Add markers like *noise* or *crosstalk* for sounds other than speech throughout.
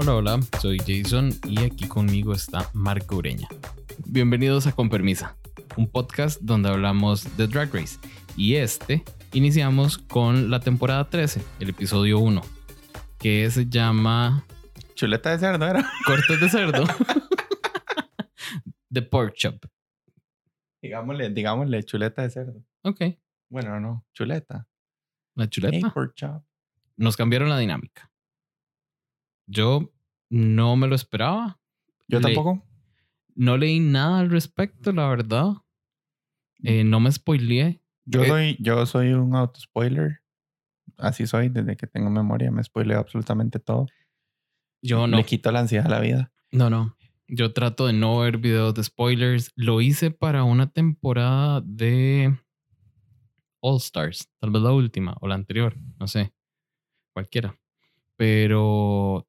Hola, hola, soy Jason y aquí conmigo está Marco Ureña. Bienvenidos a Con Permisa, un podcast donde hablamos de Drag Race. Y este iniciamos con la temporada 13, el episodio 1, que se llama Chuleta de cerdo era. *laughs* Cortes de cerdo. The Pork Chop. Digámosle, digámosle chuleta de cerdo. Ok, Bueno, no, chuleta. la Hey, chuleta. pork chop. Nos cambiaron la dinámica. Yo no me lo esperaba. Yo Le- tampoco. No leí nada al respecto, la verdad. Eh, no me spoileé. Yo Eh, soy, yo soy un auto spoiler. Así soy desde que tengo memoria. Me spoileo absolutamente todo. Yo no. Le quito la ansiedad a la vida. No, no. Yo trato de no ver videos de spoilers. Lo hice para una temporada de All Stars. Tal vez la última o la anterior. No sé. Cualquiera. Pero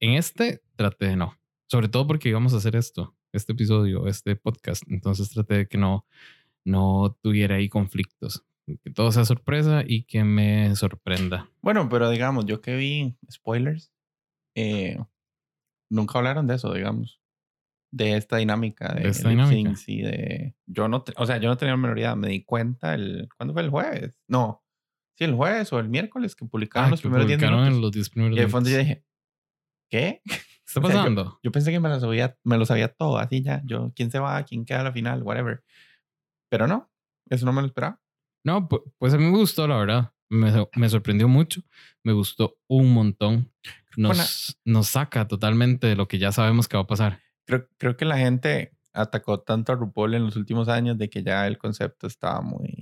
en este traté de no. Sobre todo porque íbamos a hacer esto. Este episodio, este podcast. Entonces traté de que no, no tuviera ahí conflictos. Que todo sea sorpresa y que me sorprenda. Bueno, pero digamos, yo que vi spoilers, eh, nunca hablaron de eso, digamos. De esta dinámica de, De esta dinámica. y de. Yo no, o sea, yo no tenía la menor idea. Me di cuenta el. ¿Cuándo fue el jueves? No. Sí, el jueves o el miércoles que publicaron Ah, los que primeros 10 publicaron minutos. en los 10 primeros Y de fondo yo dije, ¿qué? *laughs* ¿Qué está o sea, yo- pasando? Yo pensé que me lo sabía, me lo sabía todo, así ya. Yo, ¿quién se va? ¿Quién queda a la final? Whatever. Pero no, eso no me lo esperaba. No, pu- pues a mí me gustó, la verdad. Me, me sorprendió mucho. Me gustó un montón. Nos, nos saca totalmente de lo que ya sabemos que va a pasar. Creo, creo que la gente atacó tanto a RuPaul en los últimos años de que ya el concepto estaba muy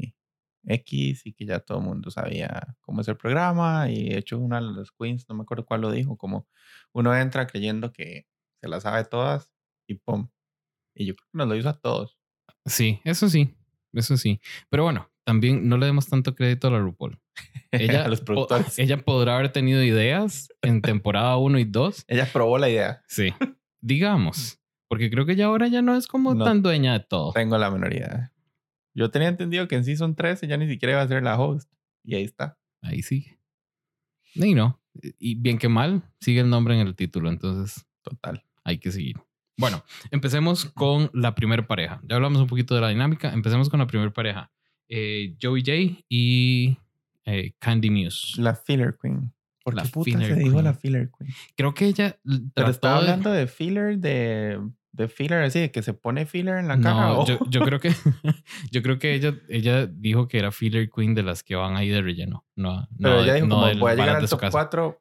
X y que ya todo el mundo sabía cómo es el programa. Y de hecho, una de las queens, no me acuerdo cuál lo dijo, como uno entra creyendo que se las sabe todas y pum. Y yo creo que nos lo hizo a todos. Sí, eso sí. Eso sí. Pero bueno, también no le demos tanto crédito a la RuPaul. *laughs* Ella, a los po- productores. ella podrá haber tenido ideas en temporada 1 y 2. Ella probó la idea. Sí. Digamos. Porque creo que ya ahora ya no es como No. tan dueña de todo. Tengo la menor idea. Yo tenía entendido que en Season 13 ya ni siquiera iba a ser la host. Y ahí está. Ahí sigue. Y no. Y bien que mal, sigue el nombre en el título. Entonces, Total. hay que seguir. Bueno, empecemos con la primera pareja. Ya hablamos un poquito de la dinámica. Empecemos con la primera pareja. Eh, Joey J y eh, Candy Muse. La Filler Queen. ¿Por La qué puta se dijo la Filler Queen? Creo que ella Pero estaba de- hablando de filler, de, de filler así, de que se pone filler en la cara. No, *laughs* yo, yo creo que *laughs* yo creo que ella, ella dijo que era filler queen de las que van ahí de relleno. No, Pero no, ella dijo no como voy a llegar al top casa. 4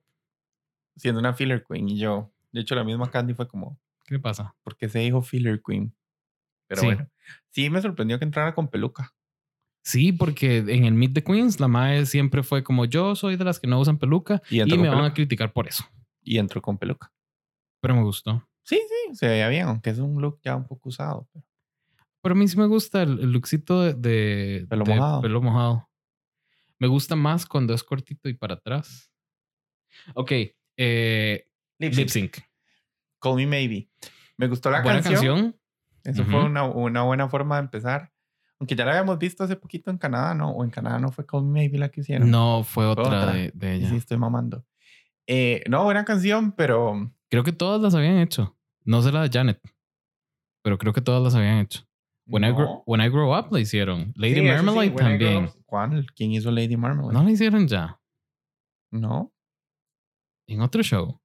siendo una filler queen. Y yo, de hecho, la misma Candy fue como, ¿Qué le pasa? ¿por qué se dijo filler queen? Pero Sí. bueno, sí me sorprendió que entrara con peluca. Sí, porque en el Meet the Queens la madre siempre fue como yo soy de las que no usan peluca Y y, me con van a peluca. criticar por eso. y entró con peluca. Pero me gustó. Sí, sí, se veía bien, aunque es un look ya un poco usado. pero- Pero a mí sí me gusta el, el lookcito de, de- Pelo de mojado. pelo mojado. Me gusta más cuando es cortito y para atrás. Ok, eh, Lip lip sync. Call Me Maybe. Me gustó la Buena canción. canción. Eso fue una, una buena forma de empezar. Aunque ya la habíamos visto hace poquito en Canadá, ¿no? O en Canadá no fue Call Me Maybe la que hicieron. No, fue otra, otra. De, ella. Sí, estoy mamando. Eh, no, buena canción, pero Creo que todas las habían hecho. No sé la de Janet, pero creo que todas las habían hecho. When, I, grow, when I Grow Up la hicieron. Lady Sí, sí, Marmalade también. ¿Cuál? ¿Quién hizo Lady Marmalade? No la hicieron ya. No, En otro show.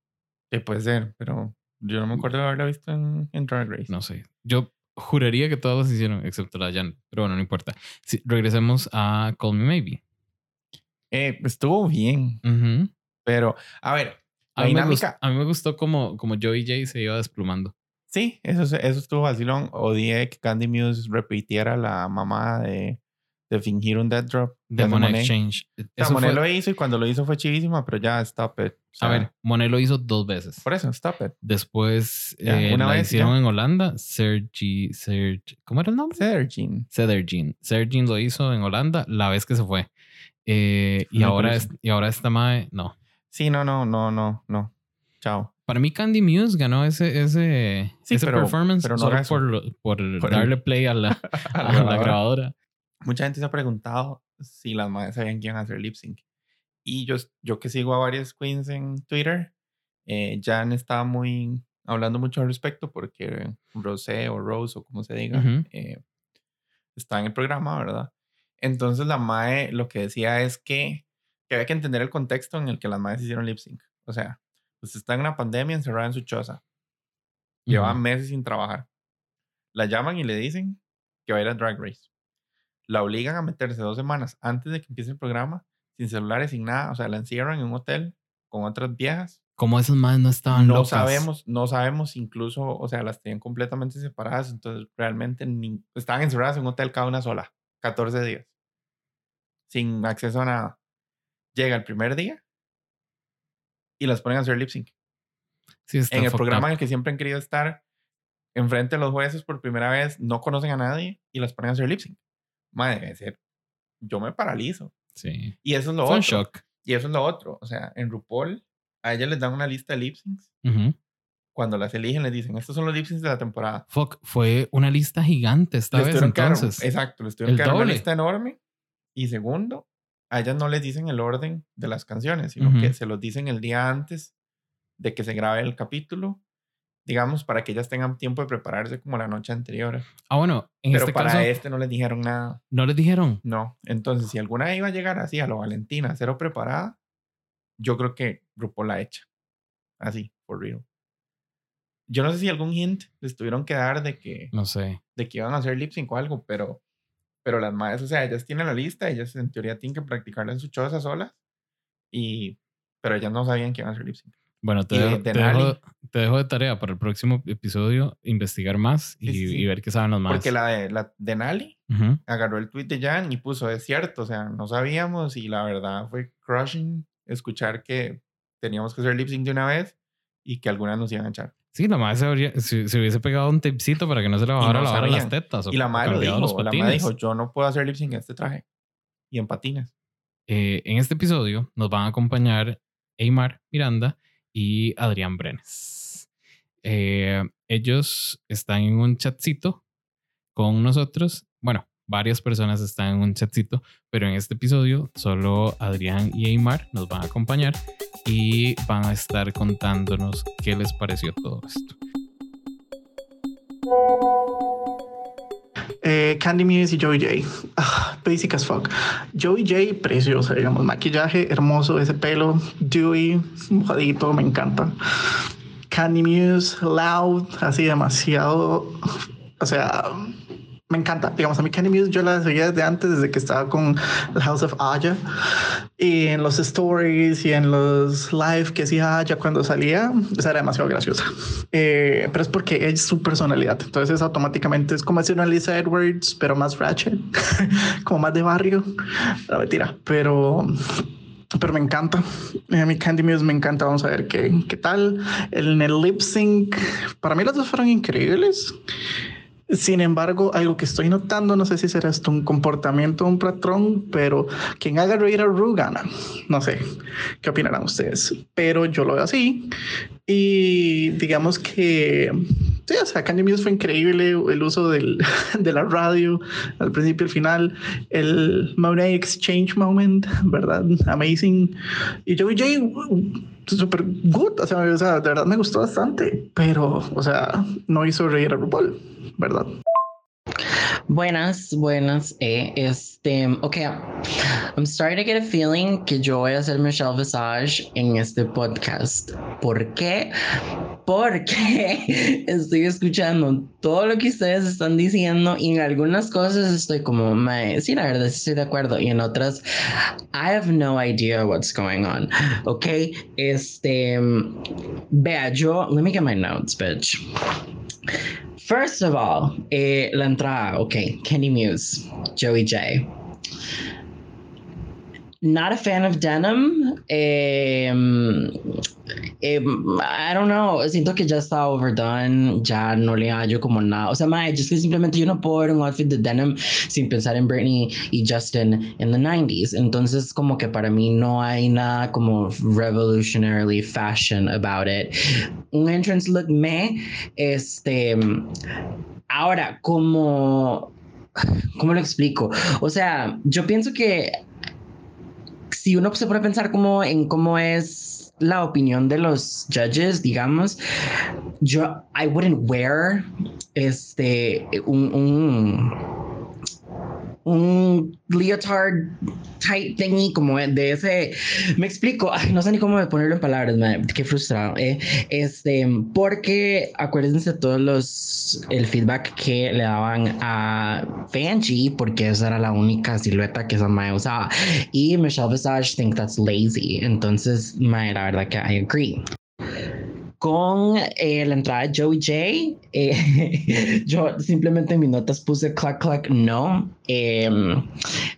que puede ser, pero yo no me acuerdo de haberla visto en, en Drag Race. No sé. Yo juraría que todas las hicieron, excepto la de Janet. Pero bueno, no importa. Sí, regresemos a Call Me Maybe. Eh, estuvo bien, pero a ver, a, mí dinámica- gustó, a mí me gustó como, como Joey J se iba desplumando. sí, eso, eso estuvo vacilón. Odié que Candy Muse repitiera la mamá de, de fingir un dead drop. De Monet Monet. Exchange. O sea, Monet fue- lo hizo y cuando lo hizo fue chivísima, pero ya, stop it. O a sea, ver, Monet lo hizo dos veces. Por eso, stop it. Después Ya, eh, una la vez, hicieron ya. en Holanda. Sergi, Sergi, ¿cómo era el nombre? Sergin. Cedergin. Cedergin lo hizo en Holanda la vez que se fue. Eh, y, ahora es, y ahora esta mae, no. Sí, no, no, no, no, no. Chao. Para mí Candy Muse ganó ese, ese, Sí, ese pero- performance pero no solo por, por Por el- darle play a la, *laughs* a la grabadora. grabadora. Mucha gente se ha preguntado si las madres sabían que iban a hacer lip sync. Y yo, yo que sigo a varias queens en Twitter, Eh, Jan estaba muy hablando mucho al respecto porque Rosé o Rose o como se diga, Ujú. eh, está en el programa, ¿verdad? Entonces la MAE lo que decía es que, que había que entender el contexto en el que las MAEs hicieron lip sync. O sea, pues está en una pandemia encerrada en su choza. Lleva Ujú. meses sin trabajar. La llaman y le dicen que va a ir a Drag Race. La obligan a meterse dos semanas antes de que empiece el programa, sin celulares, sin nada. O sea, la encierran en un hotel con otras viejas. Como esos más no estaban No locas. sabemos, no sabemos incluso, o sea, las tenían completamente separadas. Entonces, realmente ni- estaban encerradas en un hotel cada una sola, 14 días, sin acceso a nada. Llega el primer día y las ponen a hacer lip sync Sí, en el programa up. en el que siempre han querido estar, enfrente de los jueces por primera vez, no conocen a nadie y las ponen a hacer lip sync. Madre, debe ser. Yo me paralizo. Sí. Y eso es lo Fue un otro. shock. Y eso es lo otro. O sea, en RuPaul, a ellas les dan una lista de lip syncs. Ujú. Cuando las eligen, les dicen: Estos son los lip syncs de la temporada. Fuck, fue una lista gigante esta Les vez entonces. exacto, les tuvieron que dar una lista enorme. Y segundo, a ellas no les dicen el orden de las canciones, sino que se los dicen el día antes de que se grabe el capítulo, digamos, para que ellas tengan tiempo de prepararse como la noche anterior. Ah, bueno, en Pero este para caso este no les dijeron nada. no les dijeron. No. Entonces, si alguna iba a llegar así a lo Valentina, cero preparada, yo creo que RuPaul la echa. Así, for real. Yo no sé si algún hint les tuvieron que dar de que No sé. de que iban a hacer lip sync o algo, pero, pero las madres, o sea, ellas tienen la lista, ellas en teoría tienen que practicarla en su choza solas, y, pero ellas no sabían que iban a hacer lip sync. Bueno, te dejo, de te, dejo, te dejo de tarea para el próximo episodio investigar más y, Sí, sí, y ver qué saben los más. Porque la de, la de Nali Ujú. agarró el tweet de Jan y puso, es cierto, o sea, no sabíamos, y la verdad fue crushing escuchar que teníamos que hacer lip sync de una vez y que algunas nos iban a echar. Sí, la madre se, habría- se, se hubiese pegado un tipcito para que no se le bajara no la las tetas. Y la madre lo cambiado dijo, los la madre patines. dijo, yo no puedo hacer lip sync en este traje y en patines. Eh, en este episodio nos van a acompañar Eymar Miranda y Adrián Brenes. Eh, ellos están en un chatcito con nosotros. Bueno, varias personas están en un chatcito, pero en este episodio solo Adrián y Eymar nos van a acompañar y van a estar contándonos qué les pareció todo esto. Eh, Candy Muse y Joey J. Ah, basic as fuck. Joey J, preciosa, digamos. Maquillaje hermoso, ese pelo, dewy, mojadito, me encanta. Candy Muse, loud, así demasiado. O sea, me encanta. Digamos, a mí Candy Muse yo la seguía desde antes, desde que estaba con House of Aya. Y en los stories y en los live que hacía Aya cuando salía, o sea, era demasiado graciosa. Eh, pero es porque es su personalidad. Entonces, automáticamente es como decir una Lisa Edwards, pero más ratchet, *laughs* como más de barrio. La mentira, pero. Pero me encanta. Eh, A mí Candy Muse me encanta. Vamos a ver qué, qué tal. En el lip sync, para mí las dos fueron increíbles. Sin embargo, algo que estoy notando, no sé si será esto un comportamiento, un patrón, pero quien haga reír a Ru gana. No sé qué opinarán ustedes, pero yo lo veo así. Y digamos que, sí, o sea, Muse fue increíble el uso del, *laughs* de la radio al principio y al final, el Monet Exchange Moment, ¿verdad? Amazing. Y Joey J, super good, o sea, o sea, de verdad me gustó bastante, pero, o sea, no hizo reír a RuPaul, ¿verdad? Buenas, buenas. Eh, este, ok, I'm starting to get a feeling que yo voy a ser Michelle Visage en este podcast. ¿Por qué? Porque *laughs* estoy escuchando todo lo que ustedes están diciendo y en algunas cosas estoy como, "Mae, sí, la verdad estoy de acuerdo y en otras, I have no idea what's going on. Ok, este, vea, yo, let me get my notes, bitch. First of all, eh, la entrada, ok, Kenny Muse, Joey J. Not a fan of denim. Um, I don't know. Siento que ya está overdone. Ya no le hallo como nada. O sea, mae, es que simplemente yo no puedo ver un outfit de denim sin pensar en Britney y Justin en the 90s. Entonces, como que para mí no hay nada como revolutionarily fashion about it. Un entrance look me, este. Ahora, como. ¿Cómo lo explico? O sea, yo pienso que si uno se puede pensar como en cómo es la opinión de los judges, digamos, yo, I wouldn't wear este, un, un un leotard type thingy como de ese me explico no sé ni cómo ponerlo en palabras qué frustrado eh, este porque acuérdense todos los el feedback que le daban a Fanchi porque esa era la única silueta que esa usaba y Michelle Visage think that's lazy entonces mae, la verdad que I agree con eh, la entrada de Joey J. Eh, *laughs* yo simplemente en mis notas puse clack clack no. Eh,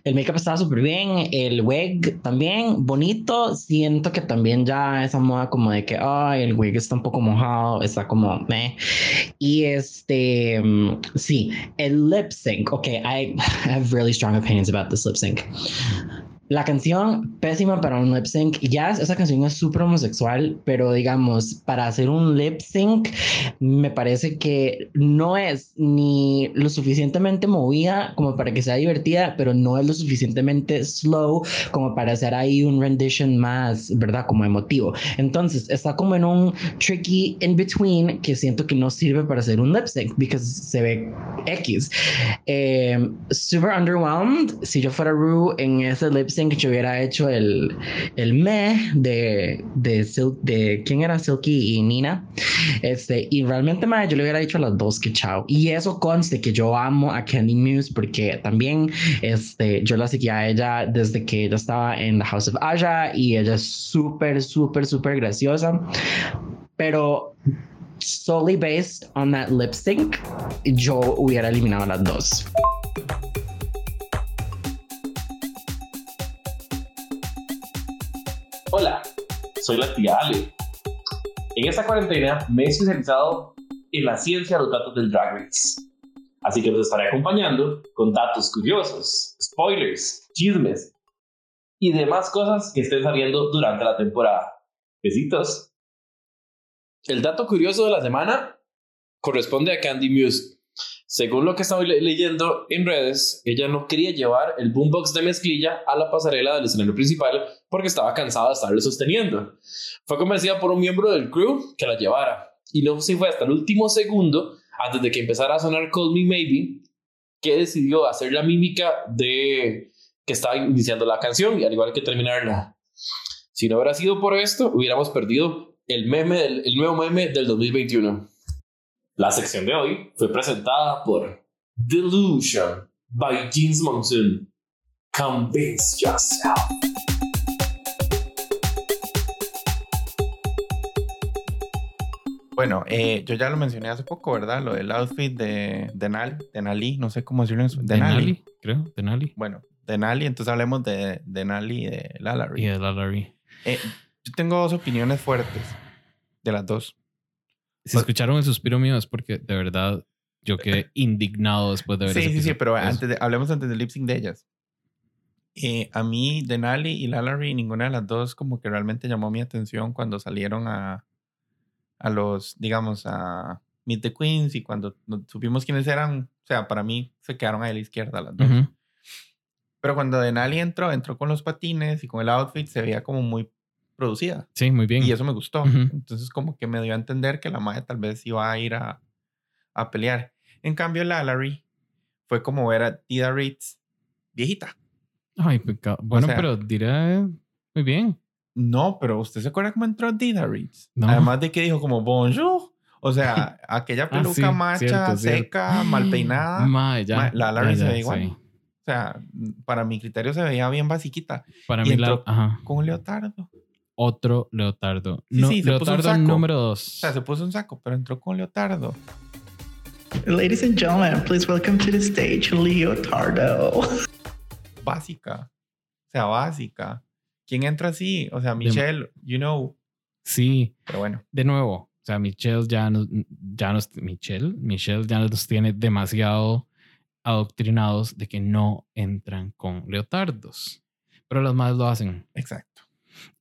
el make-up estaba súper bien, el wig también bonito. Siento que también ya esa moda como de que ay, el wig está un poco mojado, está como meh. Y este, sí, el lip sync. Ok, I *laughs* have really strong opinions about this lip sync. La canción, pésima para un lip sync. Ya esa canción es súper homosexual, pero digamos, para hacer un lip sync, me parece que no es ni lo suficientemente movida como para que sea divertida, pero no es lo suficientemente slow como para hacer ahí un rendition más, ¿verdad? Como emotivo. Entonces, está como en un tricky in between que siento que no sirve para hacer un lip sync, porque se ve X. Eh, super underwhelmed. Si yo fuera Rue en ese lip que yo hubiera hecho el, el me de, de, de quién era Silky y Nina. Este, y realmente más yo le hubiera dicho a las dos que chao. Y eso conste que yo amo a Candy Muse porque también este, yo la seguía a ella desde que ella estaba en The House of Aja y ella es súper, súper, súper graciosa. Pero solely based on that lip sync, yo hubiera eliminado a las dos. Soy la tía Ale. En esta cuarentena me he especializado en la ciencia de los datos del Drag Race. Así que los estaré acompañando con datos curiosos, spoilers, chismes y demás cosas que estén saliendo durante la temporada. Besitos. El dato curioso de la semana corresponde a Candy Muse, según lo que estaba leyendo en redes, ella no quería llevar el boombox de mezclilla a la pasarela del escenario principal porque estaba cansada de estarlo sosteniendo. Fue convencida por un miembro del crew que la llevara. Y luego sí fue hasta el último segundo, antes de que empezara a sonar Call Me Maybe, que decidió hacer la mímica de que estaba iniciando la canción y al igual que terminarla. Si no hubiera sido por esto, hubiéramos perdido el meme del, el nuevo meme del 2021. La sección de hoy fue presentada por Delusion by Jeans Monsoon. Convince yourself. Bueno, eh, yo ya lo mencioné hace poco, ¿verdad? Lo del outfit de Denali, Denali, no sé cómo decirlo en español. Denali, creo, Denali. Bueno, Denali, entonces hablemos de Denali y de Lalari. Y de Lalari. Eh, yo tengo dos opiniones fuertes de las dos. Si escucharon el suspiro mío es porque de verdad yo quedé *laughs* indignado después de ver Sí, sí, sí, pero antes de, hablemos antes del lip sync de ellas. Eh, a mí, Denali y Lalari, ninguna de las dos como que realmente llamó mi atención cuando salieron a, a los, digamos, a Meet the Queens y cuando supimos quiénes eran, o sea, para mí se quedaron ahí a la izquierda las dos. Pero cuando Denali entró, entró con los patines y con el outfit, se veía como muy producida. Sí, muy bien. Y eso me gustó. Entonces como que me dio a entender que la madre tal vez iba a ir a, a pelear. En cambio, la Larry fue como ver a Tida Ritz viejita. Ay, bueno, pero dirá muy bien. No, pero ¿usted se acuerda cómo entró Tida Ritz? Además de que dijo como bonjour. O sea, *laughs* aquella ah, peluca macha, seca, mal peinada. *gasps* la Larry se ve igual. O sea, para mi criterio se veía bien basiquita. Para mí, la, ajá. con un leotardo otro leotardo. no, leotardo número dos. O sea, se puso un saco, pero entró con leotardo. Ladies and gentlemen, please welcome to the stage Leotardo. Básica. O sea, básica. ¿Quién entra así? O sea, Michelle, you know. Sí. Pero bueno. De nuevo, o sea, Michelle ya nos, ya nos, Michelle, Michelle ya nos tiene demasiado adoctrinados de que no entran con leotardos. Pero los más lo hacen. Exacto.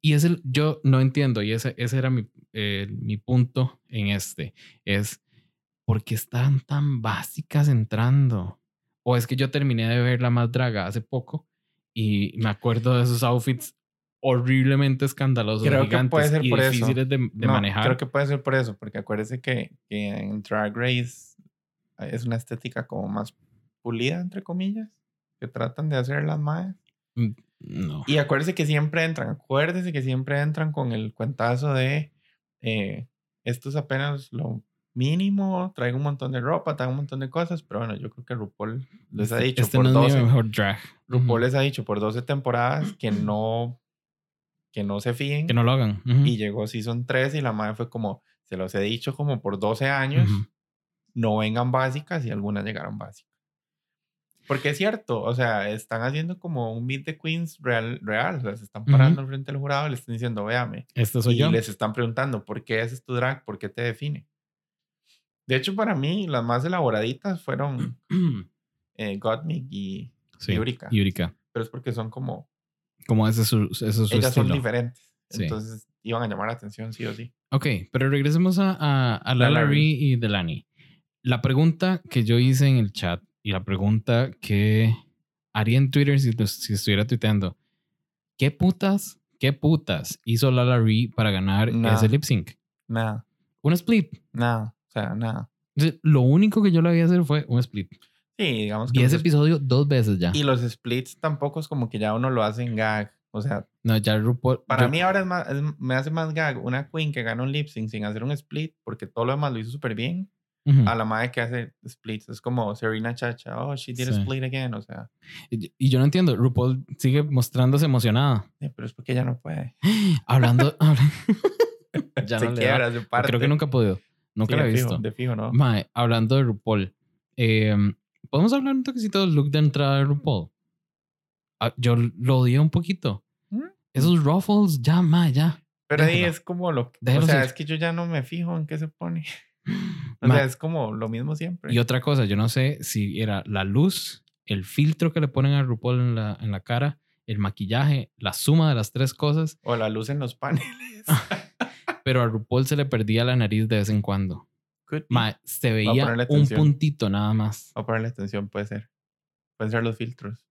Y es el, yo no entiendo, y ese, ese era mi, eh, mi punto en este, es ¿por qué están tan básicas entrando? O es que yo terminé de ver la más draga hace poco y me acuerdo de esos outfits horriblemente escandalosos, Creo que gigantes puede ser y por eso. difíciles de, de No, manejar. Creo que puede ser por eso, porque acuérdese que, que en Drag Race es una estética como más pulida, entre comillas, que tratan de hacer las maes. Mm, No. Y acuérdese que siempre entran, acuérdese que siempre entran con el cuentazo de eh, esto es apenas lo mínimo, traigo un montón de ropa, traigo un montón de cosas, pero bueno, yo creo que RuPaul les ha dicho este por no es 12, mi mejor drag. RuPaul les ha dicho por 12 temporadas que no que no se fíen Que no lo hagan. Ujú. y llegó season 3 y la madre fue como se los he dicho como por 12 años, no vengan básicas y algunas llegaron básicas. Porque es cierto, o sea, están haciendo como un meet the queens real, real o sea, se están parando frente al jurado y le están diciendo, véame, Este soy y yo. les están preguntando, ¿por qué haces tu drag? ¿Por qué te define? De hecho, para mí, las más elaboraditas fueron *clears throat* eh, Gottmik y sí. Yurika. Yurika. Pero es porque son como, Como ese es su, ese es su ellas son estilo. diferentes. Sí. Entonces, iban a llamar la atención sí o sí. Ok, pero regresemos a, a, a Lala Ree y Delani. La pregunta que yo hice en el chat y la pregunta que haría en Twitter si, si estuviera tuiteando. ¿Qué putas, qué putas hizo Lala Ree para ganar Nada. ese lip sync? Nada, Un split. nada, o sea, nada. Lo único que yo le había hacer fue un split. Sí, digamos que Vi los ese episodio dos veces ya. Y los splits tampoco es como que ya uno lo hace en gag. O sea, No, ya RuPaul. para mí ahora es más, es- me hace más gag una queen que gana un lip sync sin hacer un split, porque todo lo demás lo hizo súper bien, Ujú. a la madre que hace splits. Es como Serena Chacha, oh, she did a Sí. split again. O sea, Y y yo no entiendo. RuPaul sigue mostrándose emocionada. eh, pero es porque ella no puede. *gasps* Hablando. *laughs* habla- *laughs* ya se no le da. quiebra, se parte. Creo que nunca ha podido. Nunca Sí, la he fijo, visto. de fijo, ¿no? Mae, hablando de RuPaul, eh, ¿podemos hablar un toquecito del look de entrada de RuPaul? Ah, yo lo odié un poquito. ¿Mm? Esos ruffles, ya, mae, ya. Pero ahí es como lo que. O sea, ser. es que yo ya no me fijo en qué se pone. *laughs* O Mae, sea, es como lo mismo siempre. y otra cosa, yo no sé si era la luz, el filtro que le ponen a RuPaul en la, en la cara, el maquillaje, la suma de las tres cosas, O la luz en los paneles. *laughs* pero a RuPaul se le perdía la nariz de vez en cuando. Could. Mae, se veía un puntito nada más. O ponerle atención, puede ser. Pueden ser los filtros.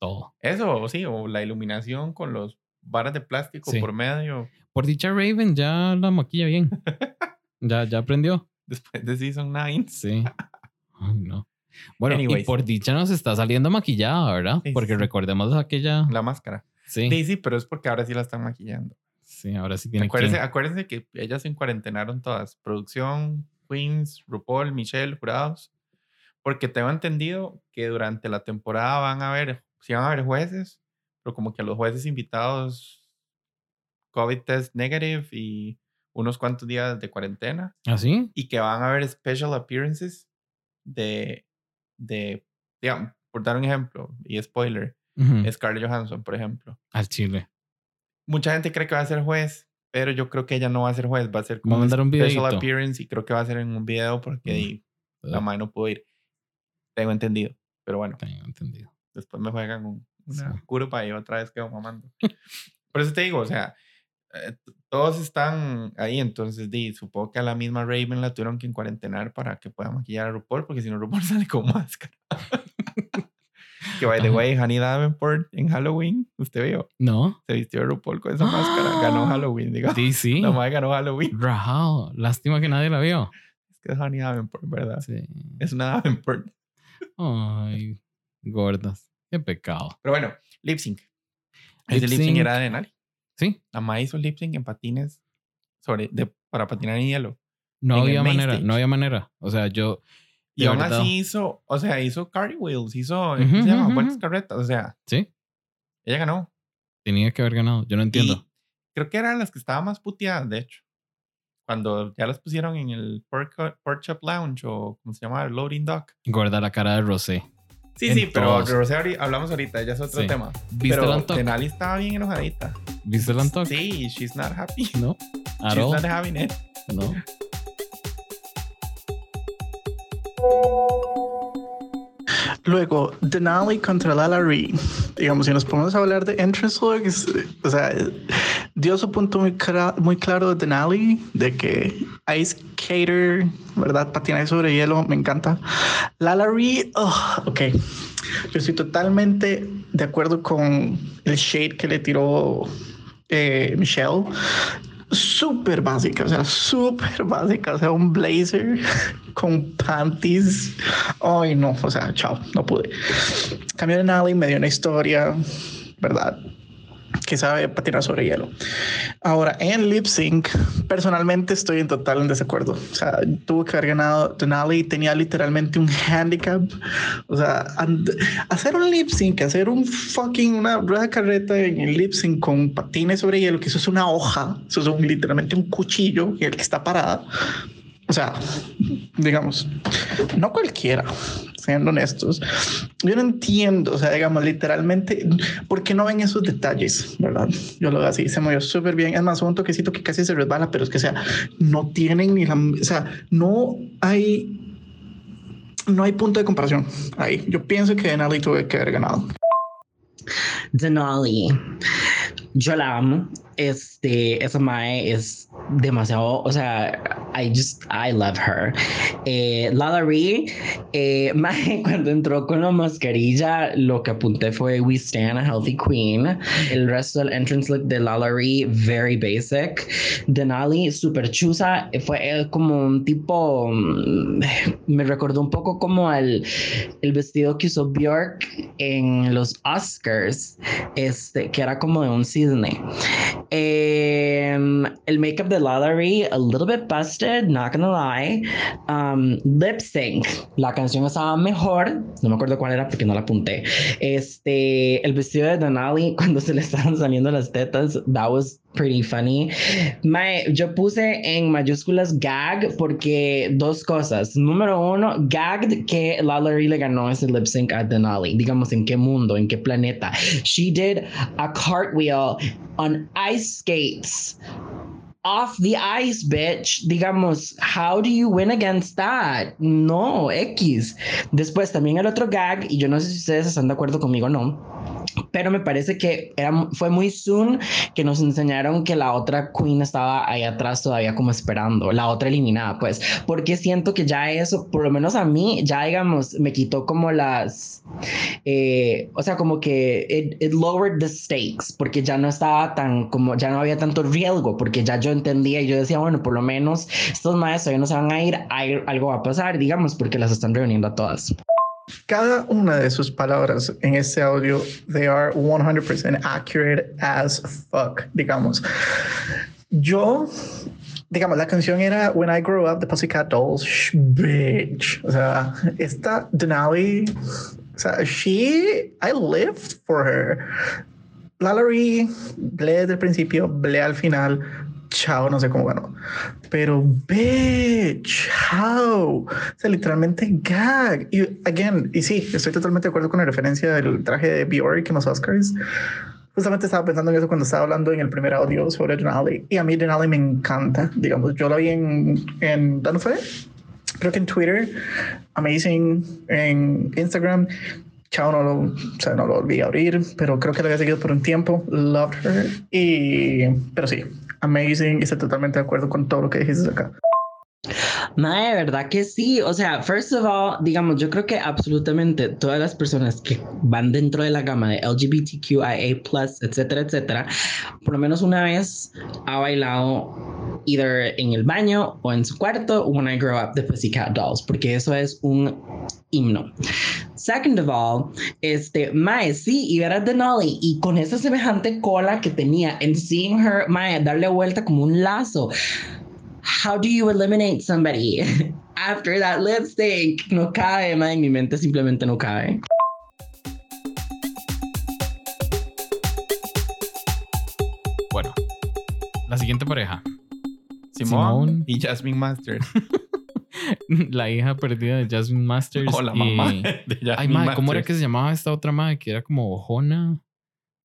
Todo. Eso, sí, o la iluminación con los varas de plástico Sí. por medio Por dicha Raven ya la maquilla bien. *laughs* ya, ya aprendió. después de Season 9. Sí. Ay, no. Bueno, y Anyways. por dicha nos está saliendo maquillada, ¿verdad? Sí, Porque sí. recordemos aquella. La máscara. Sí, Sí, sí, pero es porque ahora sí la están maquillando. Sí, ahora sí tiene Acuérdense, que. acuérdense que ellas se encuarentenaron todas. Producción, Queens, RuPaul, Michelle, jurados. Porque tengo entendido que durante la temporada van a haber, sí van a haber jueces, pero como que a los jueces invitados COVID test negative y unos cuantos días de cuarentena. ¿Ah, sí? y que van a haber special appearances de, de digamos, por dar un ejemplo, y spoiler, Ujú. Scarlett Johansson, por ejemplo. Al chile. Mucha gente cree que va a ser juez, pero yo creo que ella no va a ser juez, va a ser como Va a mandar un special videíto. appearance y creo que va a ser en un video porque Mm. la madre no pudo ir. Tengo entendido, pero bueno, Tengo entendido. después me juegan un, una Sí. curva y otra vez quedo mamando. Por eso te digo, o sea, eh, todos están ahí, entonces di, supongo que a la misma Raven la tuvieron que encuarentenar para que pueda maquillar a RuPaul, porque si no RuPaul *laughs* sale con máscara. *laughs* que by the Ajá. way, Honey Davenport en Halloween, usted vio, ¿No? se vistió de RuPaul con esa máscara, ganó *gasps* Halloween, digamos. Sí, sí. *laughs* La madre ganó Halloween. Rajao. Lástima que nadie la vio. Es que es Honey Davenport, ¿verdad? Sí. Es una Davenport. Ay, gordas. Qué pecado. Pero bueno, lip sync. Ese Lip sync era de Denali. Sí. La madre hizo lip sync en patines sobre, de, para patinar en hielo. No En había manera. No había manera. O sea, yo. Y aún así hizo, o sea, hizo carry wheels, hizo, Ujú, ¿cómo se llama? ujú. carretas, o sea, Sí. ella ganó. Tenía que haber ganado. Yo no entiendo. Y creo que eran las que estaban más puteadas, de hecho. Cuando ya las pusieron en el Pork, Chop Lounge o, ¿cómo se llama? El Loading Dock. Gorda la cara de Rosé. Sí, En sí, pero todos. de Rosé hablamos ahorita, ya es otro Sí. tema. ¿Viste pero? Denali estaba bien enojadita. ¿Viste el? Sí, she's not happy. No. *laughs* At she's all. not having it. No. Luego, Denali contra Ree. Digamos, si nos ponemos a hablar de entrance looks, o sea, dio su punto muy, muy claro de Denali, de que Ice Skater, ¿verdad? Patinaje sobre hielo, me encanta. Lala Ree, oh, ok. Yo estoy totalmente de acuerdo con el shade que le tiró eh, Michelle. Súper básica, o sea, súper básica. O sea, un blazer *laughs* con panties. Ay, no, o sea, chao, no pude. Cambio de Nally, me dio una historia, ¿verdad? Que sabe patinar sobre hielo. Ahora, en lip sync, personalmente estoy en total en desacuerdo. O sea, tuvo que haber ganado Denali, tenía literalmente un handicap. O sea, hacer un lip sync, hacer un fucking una rueda carreta en el lip sync con patines sobre hielo, que eso es una hoja, eso es un, literalmente un cuchillo y el que está parada. O sea, digamos, no cualquiera, honestos. Yo no entiendo, o sea, digamos, literalmente, ¿por qué no ven esos detalles? ¿Verdad? Yo lo veo así, se movió súper bien. Es más, un toquecito que casi se resbala, pero es que, o sea, no tienen ni la, o sea, no hay, no hay punto de comparación ahí. Yo pienso que Denali tuvo que haber ganado. Denali, yo la amo. Este, esa mae es demasiado, o sea, I just, I love her. Eh, Lala eh, *laughs* cuando entró con la mascarilla, lo que apunté fue We Stand a Healthy Queen. El resto del entrance look de Lala Ree, very basic. Denali, super chusa, fue como un tipo, mm, *sighs* me recordó un poco como el, el vestido que usó Bjork en los Oscars, este, que era como de un cisne. Eh, el makeup de Ree, a little bit busted, not gonna lie. Um, lip sync, la canción estaba mejor, no me acuerdo cuál era porque no la apunté. Este, el vestido de Denali *laughs* cuando se le estaban saliendo las tetas, that was pretty funny. My, yo puse en mayúsculas gag porque dos cosas. Número uno, gagged que Lalaurie le ganó ese lip sync a Denali. Digamos, ¿en qué mundo? ¿En qué planeta? She did a cartwheel on ice skates off the ice, bitch. Digamos, how do you win against that? No, X. Después también el otro gag, y yo no sé si ustedes están de acuerdo conmigo o no pero me parece que era, fue muy soon que nos enseñaron que la otra queen estaba ahí atrás todavía como esperando, la otra eliminada, pues, porque siento que ya eso, por lo menos a mí, ya digamos, me quitó como las, eh, o sea, como que it, lowered the stakes, porque ya no estaba tan, como, ya no había tanto riesgo, porque ya yo entendía y yo decía, bueno, por lo menos estos maestros ya no se van a ir, algo va a pasar, digamos, porque las están reuniendo a todas. Cada una de sus palabras en este audio, they are 100% accurate as fuck, digamos. Yo, digamos, la canción era When I Grow Up, The Pussycat Dolls, bitch. O sea, esta Denali, o sea, she, I lived for her. Lalaurie, ble desde el principio, ble al final, chao, no sé cómo ganó. Pero, bitch, how? O sea, literalmente gag. Y, again, y sí, estoy totalmente de acuerdo con la referencia del traje de Bjork en los Oscars. Justamente estaba pensando en eso cuando estaba hablando en el primer audio sobre Denali. Y a mí Denali me encanta. Digamos, yo lo vi en, en ¿dónde fue? Creo que en Twitter, Amazing, en Instagram. Chao, no lo, o sea, no lo volví a abrir, pero creo que lo había seguido por un tiempo. Loved her. Y, pero sí, amazing estoy totalmente de acuerdo con todo lo que dijiste acá. De verdad que sí. O sea, first of all, digamos, yo creo que absolutamente todas las personas que van dentro de la gama de LGBTQIA, etcétera, etcétera, por lo menos una vez ha bailado either en el baño o en su cuarto When I Grow Up the Pussycat Dolls, porque eso es un himno. Second of all, este, Mae, sí, y ver a Denali y con esa semejante cola que tenía, and seeing her, Mae, darle vuelta como un lazo. How do you eliminate somebody *laughs* after that lip sync? No cabe, Mae, en mi mente simplemente no cabe. Bueno, la siguiente pareja. Simón, y Jasmine Masters. *laughs* la hija perdida de Jasmine Masters. O la mamá de Jasmine Ay, madre, ¿cómo era que se llamaba esta otra madre? Que era como Ojona.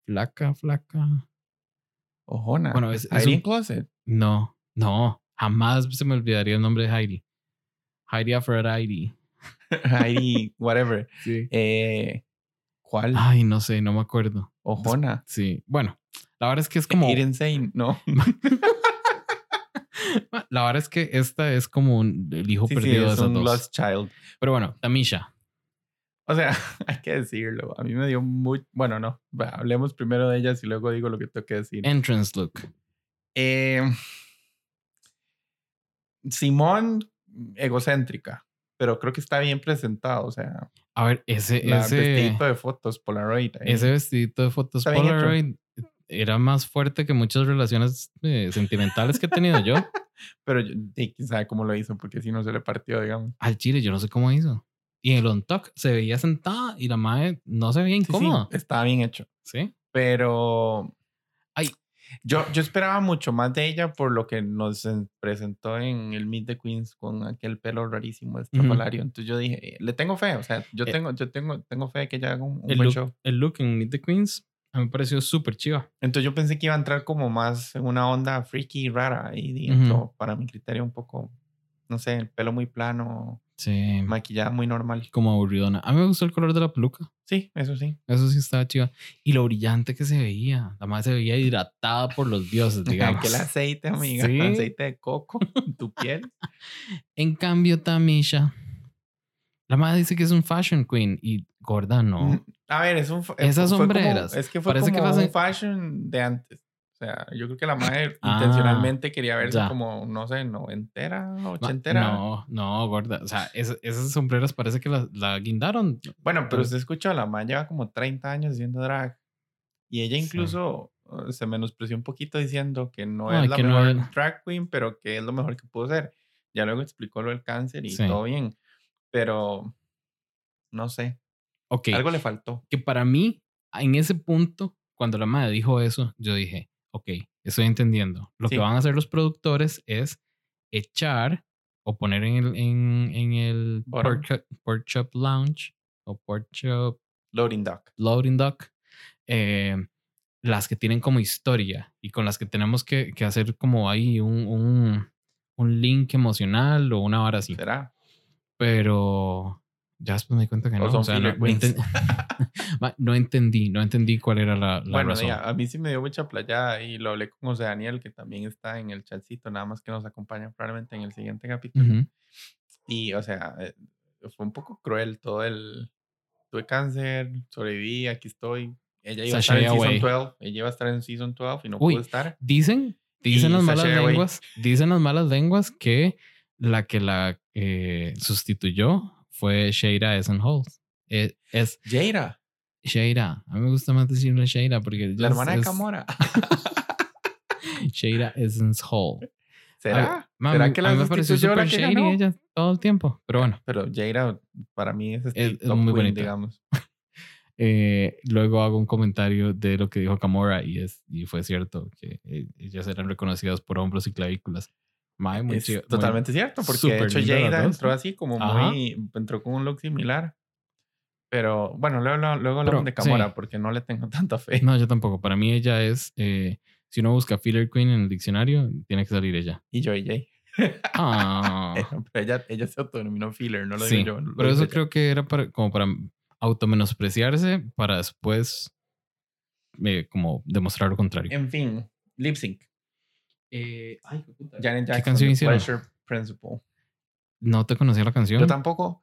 Flaca, flaca. Ojona. Bueno, es, es Closet? No, no. Jamás se me olvidaría el nombre de Heidi. Heidi Aphrodite. Heidi, whatever. *laughs* Sí. Eh, ¿Cuál? Ay, no sé, no me acuerdo. Ojona. Sí. Bueno, la verdad es que es como. Insane, no. *laughs* La verdad es que esta es como el hijo perdido de un Lost Child. Pero bueno, Tamisha. O sea, *laughs* hay que decirlo. A mí me dio muy. Bueno, no. hablemos primero de ellas y luego digo lo que tengo que decir. Entrance look. Eh, Simón, egocéntrica, pero creo que está bien presentado. O sea, A ver, ese, la ese, vestidito de fotos Polaroid. ahí. ese vestidito de fotos Está. Polaroid era más fuerte que muchas relaciones eh, sentimentales que he tenido yo. *laughs* Pero yo- sabe cómo lo hizo, porque si no se le partió, digamos. Al chile, yo no sé cómo hizo. Y en el on talk se veía sentada y la madre no se veía Sí, sí, incómoda. estaba bien hecho. Sí. Pero. Yo, yo esperaba mucho más de ella por lo que nos en- presentó en el Meet the Queens con aquel pelo rarísimo estrafalario. Entonces yo dije, eh, le tengo fe. O sea, yo Eh, tengo, yo tengo, tengo fe de que ella haga un, un El buen look, show. el look en Meet the Queens a mí me pareció súper chiva. Entonces yo pensé que iba a entrar como más en una onda freaky rara. Y Ujú. entró, para mi criterio, un poco, no sé, el pelo muy plano, Sí. maquillada muy normal. Como aburridona. A mí me gustó el color de la peluca. Sí, eso sí. Eso sí estaba chiva. Y lo brillante que se veía. La madre se veía hidratada por los dioses, *laughs* digamos. Aquel aceite, amiga. Sí. Aceite de coco en tu piel. *laughs* En cambio, Tamisha, la madre dice que es un fashion queen y gorda no. Mm, A ver, es un. Esas como- sombreras, es que fue parece que como un fashion de antes. O sea, yo creo que la madre Ah, intencionalmente quería verse ya. como, no sé, noventera, ochentera. No, no, gorda. O sea, es- esas sombreras parece que la, la guindaron. Bueno, pero Ah. usted escuchó, la madre lleva como 30 años haciendo drag. Y ella Sí. incluso uh, se menospreció un poquito diciendo que no Ay, es la que no mejor era. drag queen, pero que es lo mejor que pudo ser. Ya luego explicó lo del cáncer y Sí. todo bien. Pero no sé, Ok. algo le faltó. que para mí, en ese punto, cuando la madre dijo eso, yo dije, ok, estoy entendiendo. Lo Sí. que van a hacer los productores es echar o poner en el, en, en el pork, chop- lounge o pork chop Loading Dock. loading dock, eh, las que tienen como historia y con las que tenemos que, que hacer como ahí un, un, un link emocional o una hora así. ¿Será? Pero ya después me di cuenta que no. O sea, no, no enten- *laughs* no entendí, no entendí cuál era la, la Bueno, razón. a mí sí me dio mucha playada y lo hablé con José Daniel, que también está en el chatcito, nada más que nos acompaña probablemente en el siguiente capítulo. Ujú. Y, o sea, eh, fue un poco cruel todo el... Tuve cáncer, sobreviví, aquí estoy. Ella iba a estar en Season away. 12. Ella iba a estar en Season 12 y no Uy. pudo estar. Dicen, dicen Y las malas Away. lenguas, dicen las malas lenguas que la que la eh, sustituyó fue Sheira Esenholz. Eh, es Jaira, Sheira. A mí me gusta más decirle Sheira porque la es- hermana de es Camora. *laughs* Sheira Esenholz. ¿Será? ¿Será que a la mí me pareció shady ganó? ella todo el tiempo. Pero bueno, Pero Jaira, para mí es, Es- es, es muy bonita. digamos. *laughs* eh, luego hago un comentario de lo que dijo Camora y, es, y fue cierto que eh, ellas eran reconocidas por hombros y clavículas. Mae, muy Es muy- totalmente cierto, porque de hecho Jada dos, entró así como Ajá. muy, entró con un look similar. Pero bueno, luego, luego, luego Pero, hablamos de Camora sí. porque no le tengo *laughs* tanta fe. No, yo tampoco. Para mí ella es, eh, si uno busca Filler Queen en el diccionario, tiene que salir ella. Y Joy J. Ah, *laughs* Pero ella, ella se autodenominó filler, no lo sí, digo yo. lo pero eso creo que era para, como para automenospreciarse para después eh, como demostrar lo contrario. En fin, lip sync. Eh, ay, qué puta. Janet Jackson, canción The hicieron? Pleasure Principle. No te conocía la canción. Yo tampoco.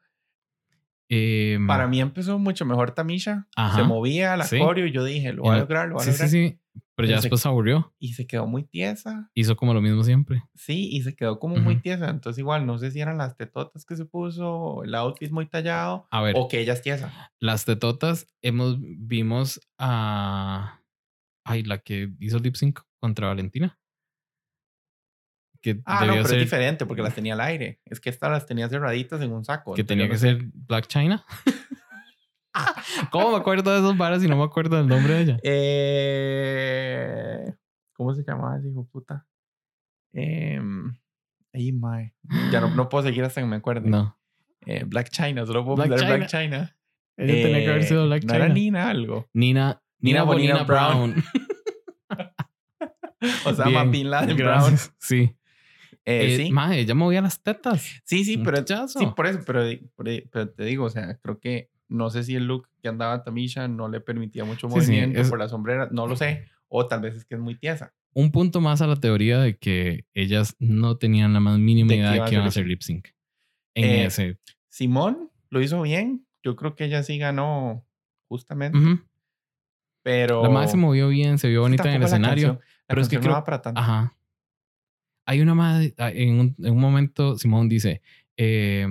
Eh, Para mí empezó mucho mejor Tamisha. Se Ajá. movía la Sí. coreo y yo dije, lo Y va a lograr, lo va a Sí, sí, lograr. sí. Pero ya se- después se aburrió. Y se quedó muy tiesa. Hizo como lo mismo siempre. Sí, y se quedó como muy Ujú. tiesa. Entonces igual, no sé si eran las tetotas que se puso, el outfit muy tallado, A ver, o que ella es tiesa. las tetotas, hemos, vimos a. Ay, la que hizo lip sync contra Valentina. Que Ah, no, pero ser. es diferente porque las tenía al aire. Es que estas las tenía cerraditas en un saco. Que tenía que ser Black China. *laughs* ¿Cómo me acuerdo de esos varas y no me acuerdo del nombre de ella? Eh, ¿Cómo se llamaba ese hijo puta? Em, ay, mae. Ya no, no puedo seguir hasta que me acuerde. No. Eh, Black China, solo puedo Black en Black China. Ella tenía que haber Eh, sido Black no China. era Nina algo. Nina, Nina, Nina Bonina, Bonina Brown. Brown. *laughs* O sea, Bien, Bin Laden Brown. Sí. Eh, Eh, sí. mae, ella movía las tetas. sí, sí, pero, pichazo. sí, por eso, pero, por- pero te digo, o sea, creo que no sé si el look que andaba Tamisha no le permitía mucho Sí, sí, movimiento es- por las sombreras, no lo sé, o tal vez es que es muy tiesa. Un punto más a la teoría de que ellas no tenían la más mínima idea de que iban a hacer lip sync. En Eh, ese. Simón lo hizo bien, yo creo que ella sí ganó justamente. Ujú. Pero. La madre se movió bien, se vio bonita en el la escenario. la pero es que no creo- para tanto. Ajá. Hay una madre, ah, en un, en un momento Simón dice, eh,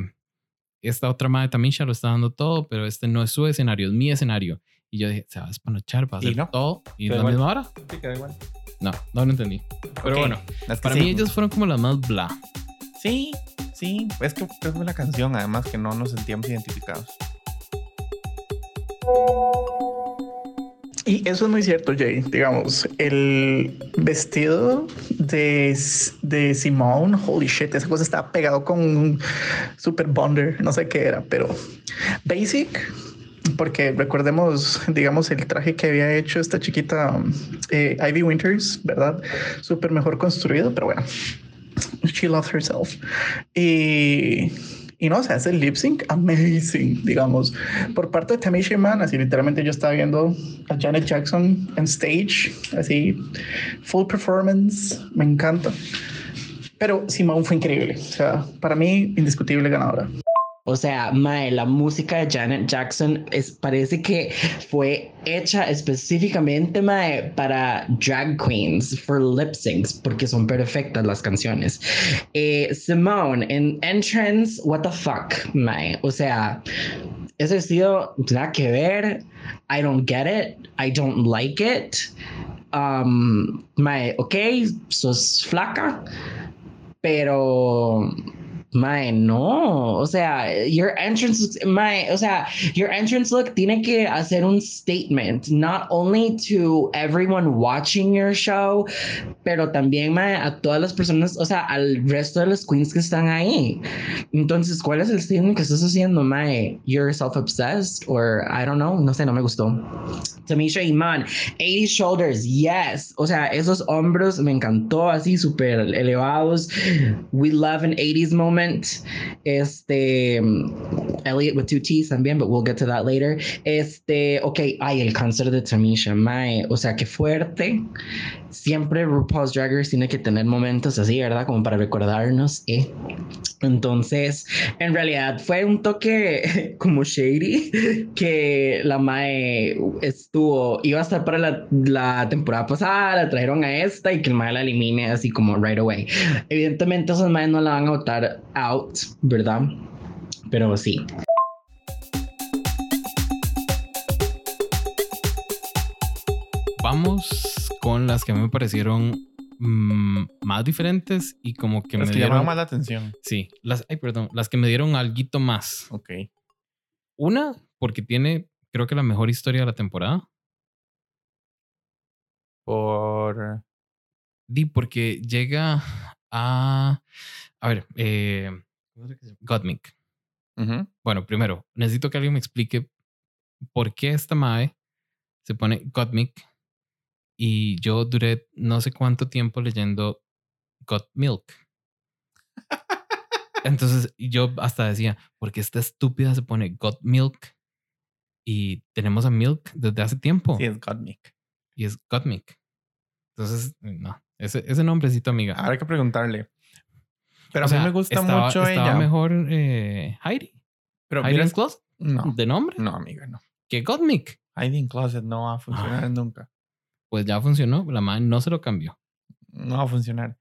esta otra madre Tamisha lo está dando todo, pero este no es su escenario, es mi escenario. Y yo dije, se va a espanochar, va a Y hacer no. todo. ¿Y la misma hora? Sí, igual. No, no lo entendí. Pero Ok, bueno, para sí. mí ellos fueron como las más bla. Sí, sí. Es que es la canción, además, que no nos sentíamos identificados. Y eso es muy cierto, Jay. Digamos, el vestido de, de Simone, holy shit, esa cosa estaba pegado con un super bonder, no sé qué era, pero basic, porque recordemos, digamos, el traje que había hecho esta chiquita eh, Ivy Winters, ¿verdad? Súper mejor construido, pero bueno, she loves herself. Y, y no, o sea, ese lip sync amazing, digamos. Por parte de Tamisha Iman, así literalmente yo estaba viendo a Janet Jackson en stage, así, full performance, me encanta. Pero Simone fue increíble, o sea, para mí, indiscutible ganadora. O sea, mae, la música de Janet Jackson es, parece que fue hecha específicamente mae, para drag queens, for lip syncs, porque son perfectas las canciones. Eh, Simone, en Entrance, what the fuck, mae. O sea, ese vestido, nada que ver. I don't get it. I don't like it. Um, mae, ok, sos flaca, pero Mae, no, o sea, your entrance, mae, o sea, your entrance look tiene que hacer un statement, not only to everyone watching your show, pero también, mae, a todas las personas, o sea, al resto de los queens que están ahí. Entonces, ¿cuál es el statement que estás haciendo, mae? You're self-obsessed, or I don't know, no sé, no me gustó. Tamisha Iman, 80 shoulders, yes. O sea, esos hombros me encantó, así súper elevados. We love an 80s moment. Este, Elliot with two T's también, but we'll get to that later. Este, ok, ay, el cáncer de Tamisha, mae. O sea, qué fuerte. Siempre RuPaul's Drag Race tiene que tener momentos así, ¿verdad? Como para recordarnos, ¿eh? Entonces, en realidad fue un toque *laughs* como shady que la Mae estuvo, iba a estar para la, la temporada pasada, la trajeron a esta y que el Mae la elimine así como right away. Evidentemente, esos Mae no la van a votar out, ¿verdad? Pero sí. Vamos con las que a mí me parecieron mm, más diferentes y como que Los me que dieron... más la atención. Sí, las, ay, perdón, las que me dieron algo más. Ok. Una, porque tiene, creo que la mejor historia de la temporada. Por. Di, porque llega a. A ver, eh. Ujú. Bueno, primero, necesito que alguien me explique por qué esta Mae se pone Gottmik y yo duré no sé cuánto tiempo leyendo Got Milk. Entonces yo hasta decía, ¿por qué esta estúpida se pone Got Milk? Y tenemos a Milk desde hace tiempo Sí, es Gottmik. y es Gottmik. Entonces, no, ese, ese nombrecito, amiga. Habrá que preguntarle. Pero O a sea, mí me gusta estaba- mucho estaba ella. mejor eh, Heidi. Pero Heidi Closet No, de nombre. no, amiga, no. Que Gottmik. Hiding Closet no va a funcionar nunca. Pues ya funcionó. La madre no se lo cambió. No va a funcionar.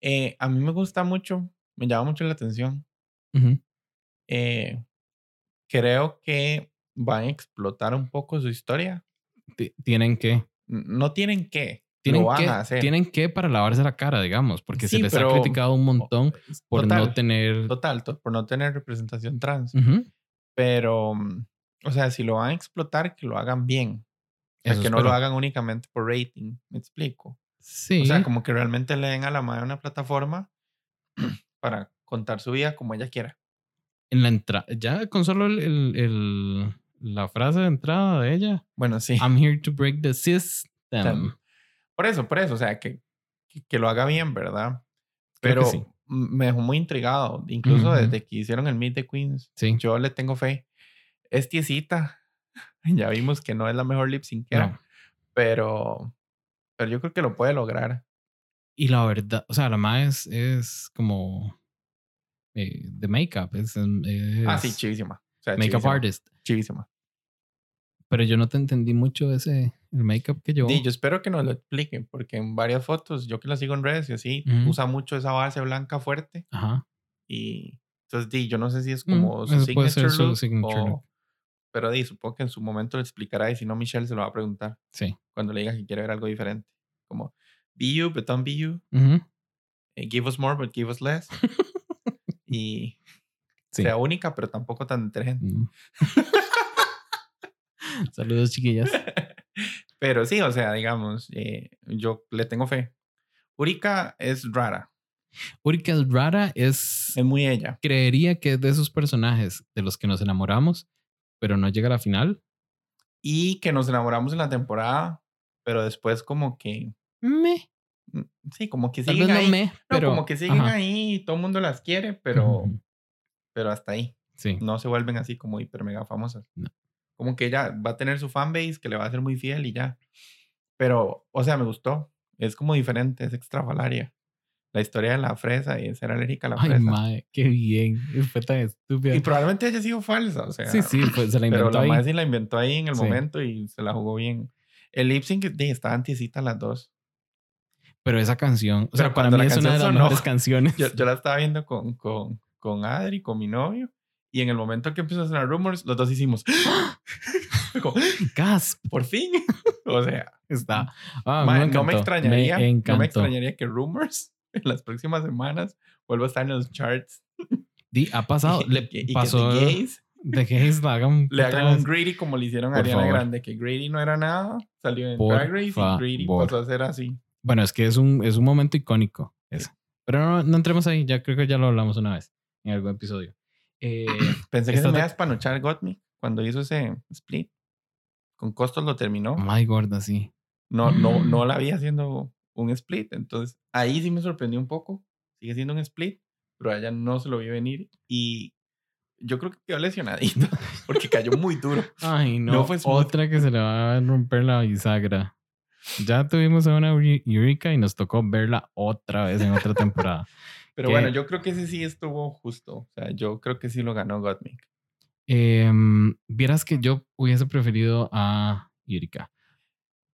Eh, a mí me gusta mucho, me llama mucho la atención. Ujú. Eh, creo que van a explotar un poco su historia. Ti- Tienen que. No tienen que. Tienen lo van que, a hacer. tienen que para lavarse la cara, digamos, porque se Sí, les pero- ha criticado un montón por no Total, tener. Total, to- por no tener representación trans. Ujú. Pero, mm, o sea, si lo van a explotar, que lo hagan bien. Eso que no lo espero. hagan únicamente por rating. ¿Me explico? Sí. O sea, como que realmente le den a la madre una plataforma *clears throat* para contar su vida como ella quiera. en la entrada. Ya con solo el, el- el- la frase de entrada de ella. Bueno, sí. I'm here to break the system. Tem- Por eso, por eso. O sea, que, que, que lo haga bien, ¿verdad? Creo que Pero sí. me dejó muy intrigado. Incluso Ujú. desde que hicieron el Meet the Queens. Sí. Yo le tengo fe. Es tiesita. *laughs* Ya vimos que no es la mejor lip sync No. pero, pero yo creo que lo puede lograr. Y la verdad, o sea, la más es, es como eh, de make-up. Es, Ah, sí, es- chivísima. O sea, Makeup artist. chivísima. Pero yo no te entendí mucho ese, el makeup que llevó. Sí, yo espero que nos lo expliquen, porque en varias fotos, yo que la sigo en redes y así, usa mucho esa base blanca fuerte. Ajá. Y entonces, di, yo no sé si es Mm, como su puede ser signature su signature o- look. Pero di, supongo que en su momento lo explicará y si no, Michelle se lo va a preguntar Sí. cuando le diga que quiere ver algo diferente. Como, be you, but don't be you. Ujú. eh, give us more, but give us less. *laughs* y Sí. sea única, pero tampoco tan detergente. Mm. *laughs* Saludos, chiquillas. *laughs* Pero sí, o sea, digamos, eh, yo le tengo fe. Urika es rara, Urika es rara, es. es muy ella. Creería que es de esos personajes de los que nos enamoramos, pero no llega a la final. Y que nos enamoramos en la temporada, pero después como que, Me. mm, sí, como que Tal siguen vez no ahí. me, No, pero. como que siguen ajá. ahí y todo el mundo las quiere, pero, pero hasta ahí. Sí. No se vuelven así como hiper mega famosas. No. Como que ella va a tener su fanbase que le va a ser muy fiel y ya. Pero, o sea, me gustó. Es como diferente, es extrafalaria. La historia de la fresa y ser alérgica a la Ay, fresa. madre, qué bien. *laughs* Fue tan estúpida. Y probablemente haya sido falsa, o sea. Sí, sí, pues se la Pero inventó la ahí. madre sí la inventó ahí en el Sí. momento y se la jugó bien. El lip sync sí, estaban tiesitas las dos. Pero esa canción, o sea, Pero para mí la es una de las sonó, mejores canciones. Yo, yo la estaba viendo con, con, con Adri, con mi novio. Y en el momento que empezó a sonar Rumors, los dos hicimos. *laughs* Como, Gasp. por fin. *laughs* o sea, Está. Ah, ma, me no me extrañaría. Me no me extrañaría que Rumors en las próximas semanas vuelva a estar en los charts. Di, ha *laughs* pasado. y, le y que pasó. Gays de gays la hagan. le hagan *laughs* un greedy como le hicieron a Ariana favor. Grande, que greedy no era nada, salió en Por Drag Race y greedy pasó a ser así. Bueno, es que es un, es un momento icónico. ese. Pero no, no entremos ahí. Ya creo que ya lo hablamos una vez en algún episodio. Eh, *clears throat* Pensé que se me de- iba a espanochar Gottmik cuando hizo ese split. Con costos lo terminó. my gorda, sí. No, no, no la vi haciendo un split. Entonces, ahí sí me sorprendió un poco. Sigue siendo un split, pero a ella no se lo vi venir. Y yo creo que quedó lesionadita *laughs* porque cayó muy duro. Ay, no. No fue. Otra que se le va a romper la bisagra. Ya tuvimos a una Eureka y nos tocó verla otra vez en otra temporada. *laughs* Pero bueno, yo creo que ese sí estuvo justo. O sea, yo creo que sí lo ganó Gottmik. Em, vieras que yo hubiese preferido a Eureka.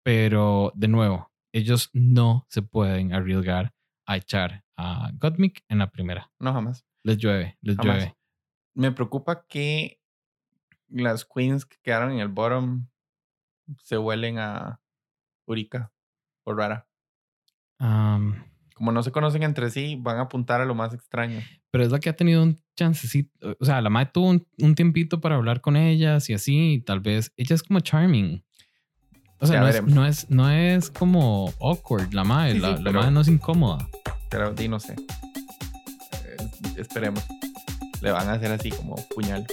Pero de nuevo, ellos no se pueden arriesgar a echar a Gottmik en la primera. No, jamás. Les llueve, les Jamás. llueve. Me preocupa que las queens que quedaron en el bottom se huelen a Urika o Rara. Am, Como no se conocen entre sí, van a apuntar a lo más extraño. pero es la que ha tenido un chancecito. O sea, la madre tuvo un, un tiempito para hablar con ellas y así. Y tal vez ella es como charming. O sea, no es, no, es, no es como awkward la madre. Sí, la, sí, la pero- madre no es incómoda. Pero di, no sé. Eh, esperemos. Le van a hacer así como puñal.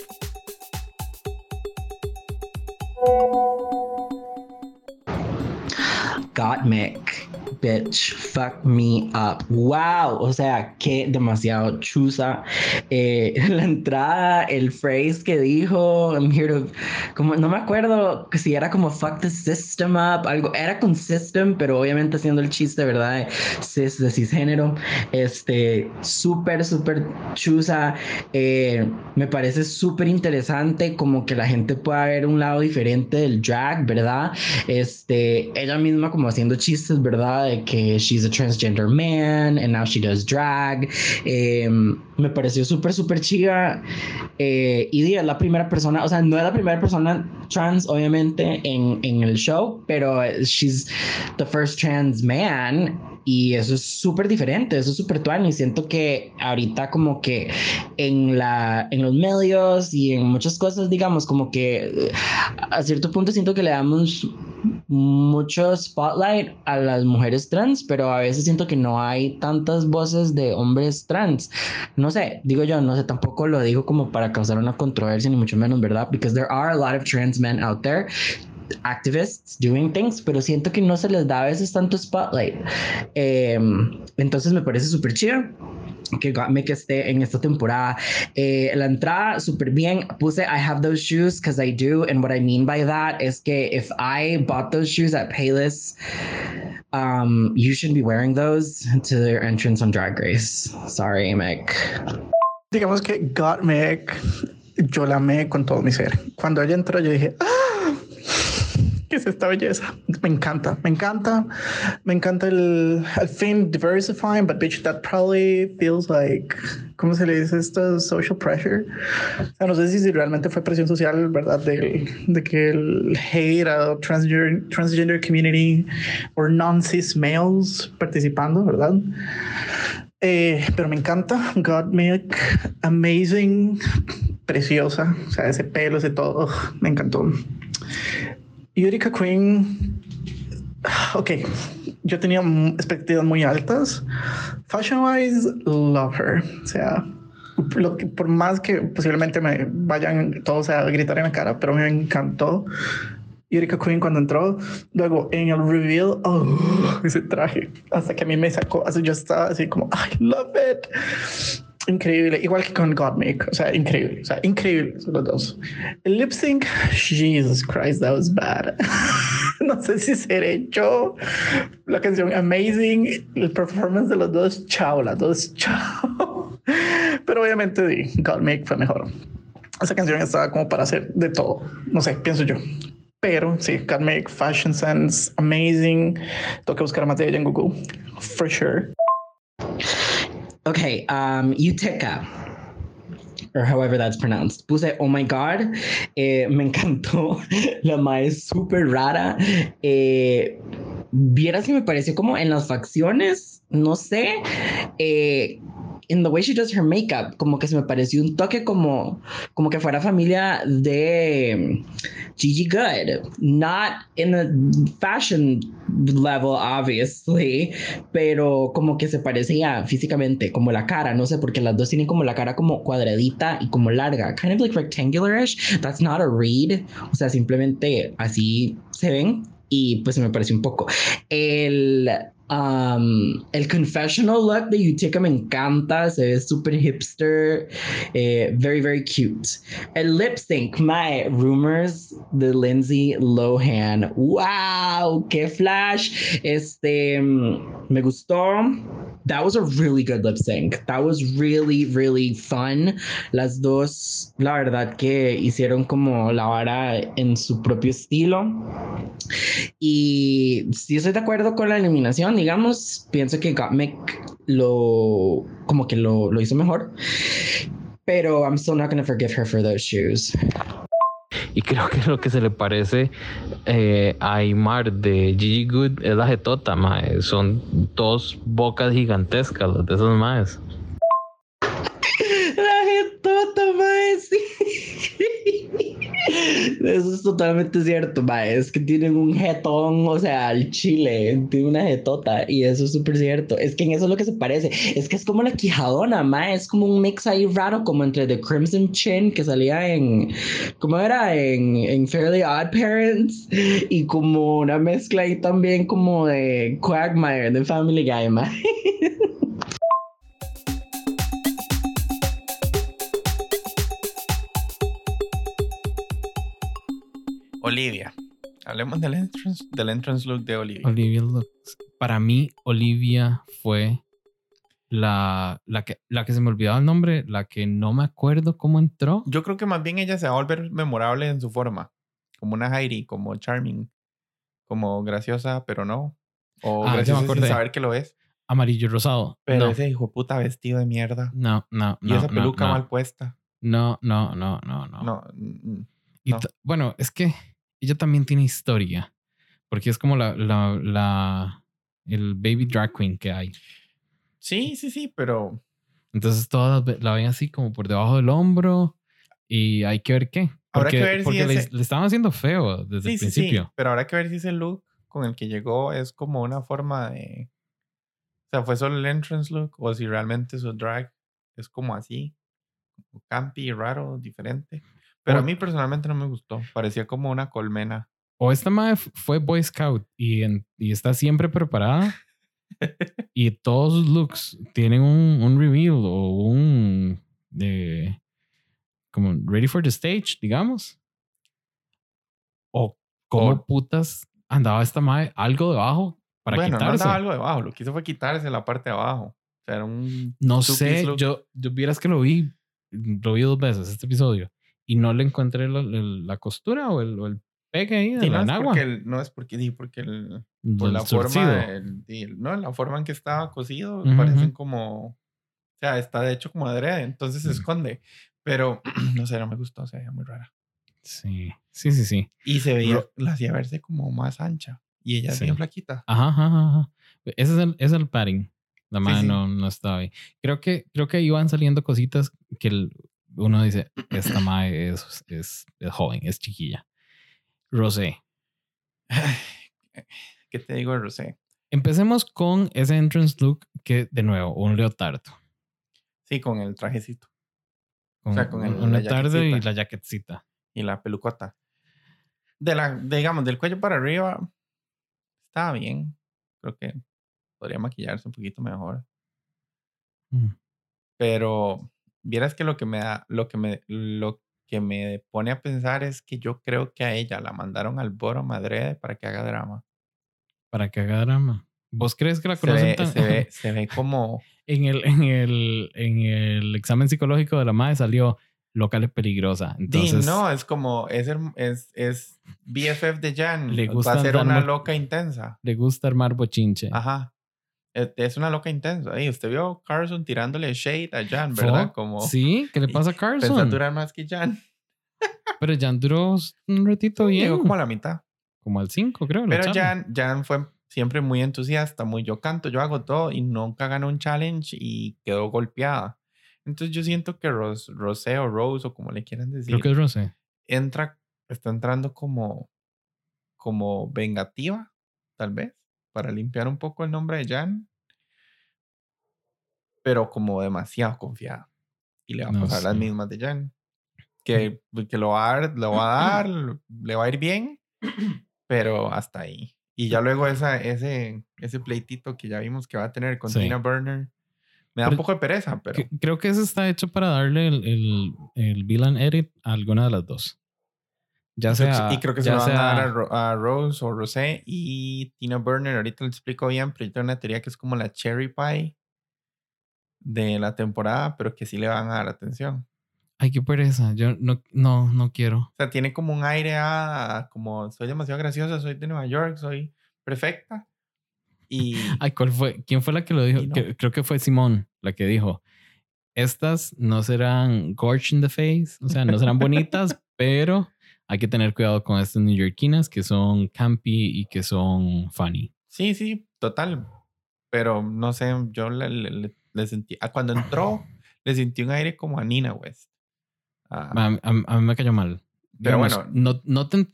Gottmik, bitch, fuck me up. Wow, o sea, que demasiado chusa. Eh, *laughs* la entrada, el phrase que dijo, I'm here to, como no me acuerdo si era como fuck the system up, algo, era con system, pero obviamente haciendo el chiste, ¿verdad? Cis, de cisgénero. Este, súper, súper chusa. Eh, me parece súper interesante como que la gente pueda ver un lado diferente del drag, ¿verdad? Este, ella misma como haciendo chistes, ¿verdad? De que she's a transgender man and now she does drag. Eh, me pareció súper, súper chiva. Eh, y es la primera persona, o sea, no es la primera persona trans, obviamente, en, en el show, pero she's the first trans man. Y eso es súper diferente, eso es súper tuan. Y siento que ahorita como que en, la, en los medios y en muchas cosas, digamos, como que eh, a cierto punto siento que le damos mucho spotlight a las mujeres trans, pero a veces siento que no hay tantas voces de hombres trans. No sé, digo yo, no sé, tampoco lo digo como para causar una controversia, ni mucho menos, ¿verdad? Because there are a lot of trans men out there activists doing things, pero siento que no se les da a veces tanto spotlight. Eh, entonces me parece súper chido que Gottmik esté en esta temporada. Eh, la entrada súper bien. Puse I have those shoes because I do. And what I mean by that es que if I bought those shoes at Payless, um, you should be wearing those to their entrance on Drag Race. Sorry, Mick. Digamos que Gottmik yo la amé con todo mi ser. Cuando ella entró, yo dije, ¡Ah! ¿Qué es esta belleza? Me encanta, me encanta, me encanta el, al fin diversifying, but bitch, that probably feels like, ¿cómo se le dice esto? Social pressure. O sea, no sé si, realmente fue presión social, ¿verdad? De, de que el hate a transgender, transgender community o non-cis males participando, ¿verdad? Eh, pero me encanta. Godmilk, amazing, preciosa. O sea, ese pelo, ese todo, me encantó. Eureka Queen, *sighs* ok, yo tenía expectativas muy altas. Fashion wise, love her. O sea, lo que, por más que posiblemente me vayan todos a gritar en la cara, pero me encantó. Eureka Queen cuando entró, luego en el reveal, oh, *laughs* ese traje, hasta que a mí me sacó, así yo estaba así como, I love it. Increíble, igual que con Godmake, o sea, increíble, o sea, increíble los dos. El lip sync, Jesus Christ, that was bad. *laughs* no sé si seré yo. La canción Amazing, el performance de los dos, chao, las dos, *laughs* chao. Pero obviamente sí, Godmake fue mejor. Esa canción estaba como para hacer de todo, no sé, pienso yo. Pero sí, Godmake, Fashion Sense, Amazing. Tengo que buscar más de ella en Google, for sure. Okay, um, Utica, or however that's pronounced. Puse, oh my god, eh, me encantó. *laughs* La mae es súper rara. Eh, Vieras que me pareció como en las facciones, no sé, eh, in the way she does her makeup, como que se me pareció un toque como, como que fuera familia de Gigi Good. Not in the fashion level, obviously, pero como que se parecía físicamente, como la cara, no sé, porque las dos tienen como la cara como cuadradita y como larga, kind of like rectangular-ish. That's not a read, o sea, simplemente así se ven y pues me pareció un poco. El, um, el confessional look de Utica me encanta, se ve súper hipster, eh, very, very cute. El lip sync, my rumors de Lindsay Lohan. ¡Wow! ¡Qué flash! Este, mm, me gustó. That was a really good lip sync. That was really, really fun. Las dos, la verdad que hicieron como la vara en su propio estilo. Y si estoy de acuerdo con la eliminación, digamos, pienso que Gottmik lo, como que lo, lo hizo mejor. Pero I'm still not going to forgive her for those shoes. Y creo que lo que se le parece eh, a Aymar de Gigi Good es la jetota, mae. Son dos bocas gigantescas las de esos maes. Eso es totalmente cierto, mae. Es que tienen un jetón, o sea, el chile tiene una jetota y eso es súper cierto. Es que en eso es lo que se parece. Es que es como la quijadona, mae. Es como un mix ahí raro, como entre The Crimson Chin que salía en, ¿cómo era? En, en Fairly Odd Parents y como una mezcla ahí también como de Quagmire, de Family Guy, mae. *laughs* Olivia. Hablemos del entrance, del entrance look de Olivia. Olivia looks. Para mí, Olivia fue la, la, que, la que se me olvidaba el nombre, la que no me acuerdo cómo entró. Yo creo que más bien ella se va a volver memorable en su forma. Como una Heidi, como charming, como graciosa, pero no. O Ah, graciosa sin saber que lo es. Amarillo y rosado. Pero no, ese hijo puta vestido de mierda. no, no, y no, esa no, peluca no, mal puesta. no, no, no, no, no. No. Y bueno, es que ella también tiene historia, porque es como la, la, la, el baby drag queen que hay. Sí, sí, sí, pero Entonces todas la ven así como por debajo del hombro y hay que ver qué. Habrá que Porque, ver si porque le, ese- le estaban haciendo feo desde sí, el sí, sí. principio. Pero habrá que ver si ese look con el que llegó es como una forma de. O sea, fue solo el entrance look o si realmente su drag es como así, como campy, raro, diferente. Pero a O- mí personalmente no me gustó. Parecía como una colmena. O esta madre fue Boy Scout y, en- y está siempre preparada. *laughs* y todos sus looks tienen un, un reveal o un. de como ready for the stage, digamos. O como O- putas andaba esta madre algo debajo para bueno, no quitarse. andaba algo debajo. Lo que hizo fue quitarse la parte de abajo. O sea, era un. No sé, yo, yo vieras que lo vi, lo vi dos veces este episodio y no le encontré la, la- la costura o el, o el pegue ahí de Sí, la no, es porque el- no es porque, porque el, por la surcido. forma, del- no, la forma en que estaba cosido, Ujú, parecen ujú. como, o sea, está de hecho como adrede, entonces se Mm. esconde. Pero *clears throat* no sé, no me gustó, se veía muy rara. Sí, sí, sí, sí. Y se veía, Ro- la hacía verse como más ancha. Y ella Sí. bien flaquita. Ajá, ajá, ajá. Ese es el, ese es el padding. La Sí, madre sí. no, no estaba ahí. Creo que, creo que iban saliendo cositas que el- uno dice, esta *clears throat* madre es, es, es joven, es chiquilla. Rosé. ¿Qué te digo de Rosé? Empecemos con ese entrance look que, de nuevo, un leotardo. Sí, con el trajecito Con sea, con el- un leotardo y la jaquetcita. y la pelucota. De la, digamos, del cuello para arriba, estaba bien. Creo que podría maquillarse un poquito mejor. Mm. Pero vieras que lo que me da, lo que me, lo que me pone a pensar es que yo creo que a ella la mandaron al Boro Madrid para que haga drama. Para que haga drama. ¿Vos crees que la Se conocen ve, tan- se ve, se ve como, *laughs* en, el, en, el, en el examen psicológico de la madre salió local es peligrosa. Entonces, no, es como, es, es, es BFF de Jan. Le Va gusta a ser una loca intensa. le gusta armar bochinche. Ajá. Es, es una loca intensa. Ey, usted vio Carson tirándole shade a Jan, ¿verdad? Fuck, Como Sí, ¿qué le *laughs* pasa a Carson? durar más que Jan. Pero Jan duró un ratito bien. Llegó Como, como a la mitad. al 5, creo. Pero. Jan, Jan fue siempre muy entusiasta, muy yo canto, yo hago todo y nunca ganó un challenge y quedó golpeada. Entonces yo siento que Ros, Rosé o Rose o como le quieran decir, Creo que es Rosé. entra, está entrando como, como vengativa, tal vez, para limpiar un poco el nombre de Jan, pero como demasiado confiada. Y le va a No pasar las sé. mismas de Jan. Que, que lo, va a dar, lo va a dar, le va a ir bien, pero hasta ahí. Y ya luego esa, ese, ese pleitito que ya vimos que va a tener con Sí. Tina Burner, me da Pero un poco de pereza, pero... Que- Creo que eso está hecho para darle el, el, el villain edit a alguna de las dos. Ya sea. y creo que se lo van a dar a, sea- Ro- a Rose o Rosé y Tina Burner. Ahorita lo explico bien, pero yo tengo una teoría que es como la cherry pie de la temporada, pero que sí le van a dar atención. Ay, qué pereza. Yo no, no, no quiero. O sea, tiene como un aire a como soy demasiado graciosa, soy de Nueva York, soy perfecta. Y Ay, ¿cuál fue? ¿Quién fue la que lo dijo? Y no. Que- creo que fue Simón la que dijo. Estas no serán gorge in the face, o sea, no serán bonitas, *laughs* pero hay que tener cuidado con estas neoyorquinas que son campy y que son funny. sí, sí, total. Pero no sé, yo le, le- le- le sentí, ah, cuando entró, le sentí un aire como a Nina West. Ah, A, a- a mí me cayó mal. Pero Digamos, bueno, no, no te-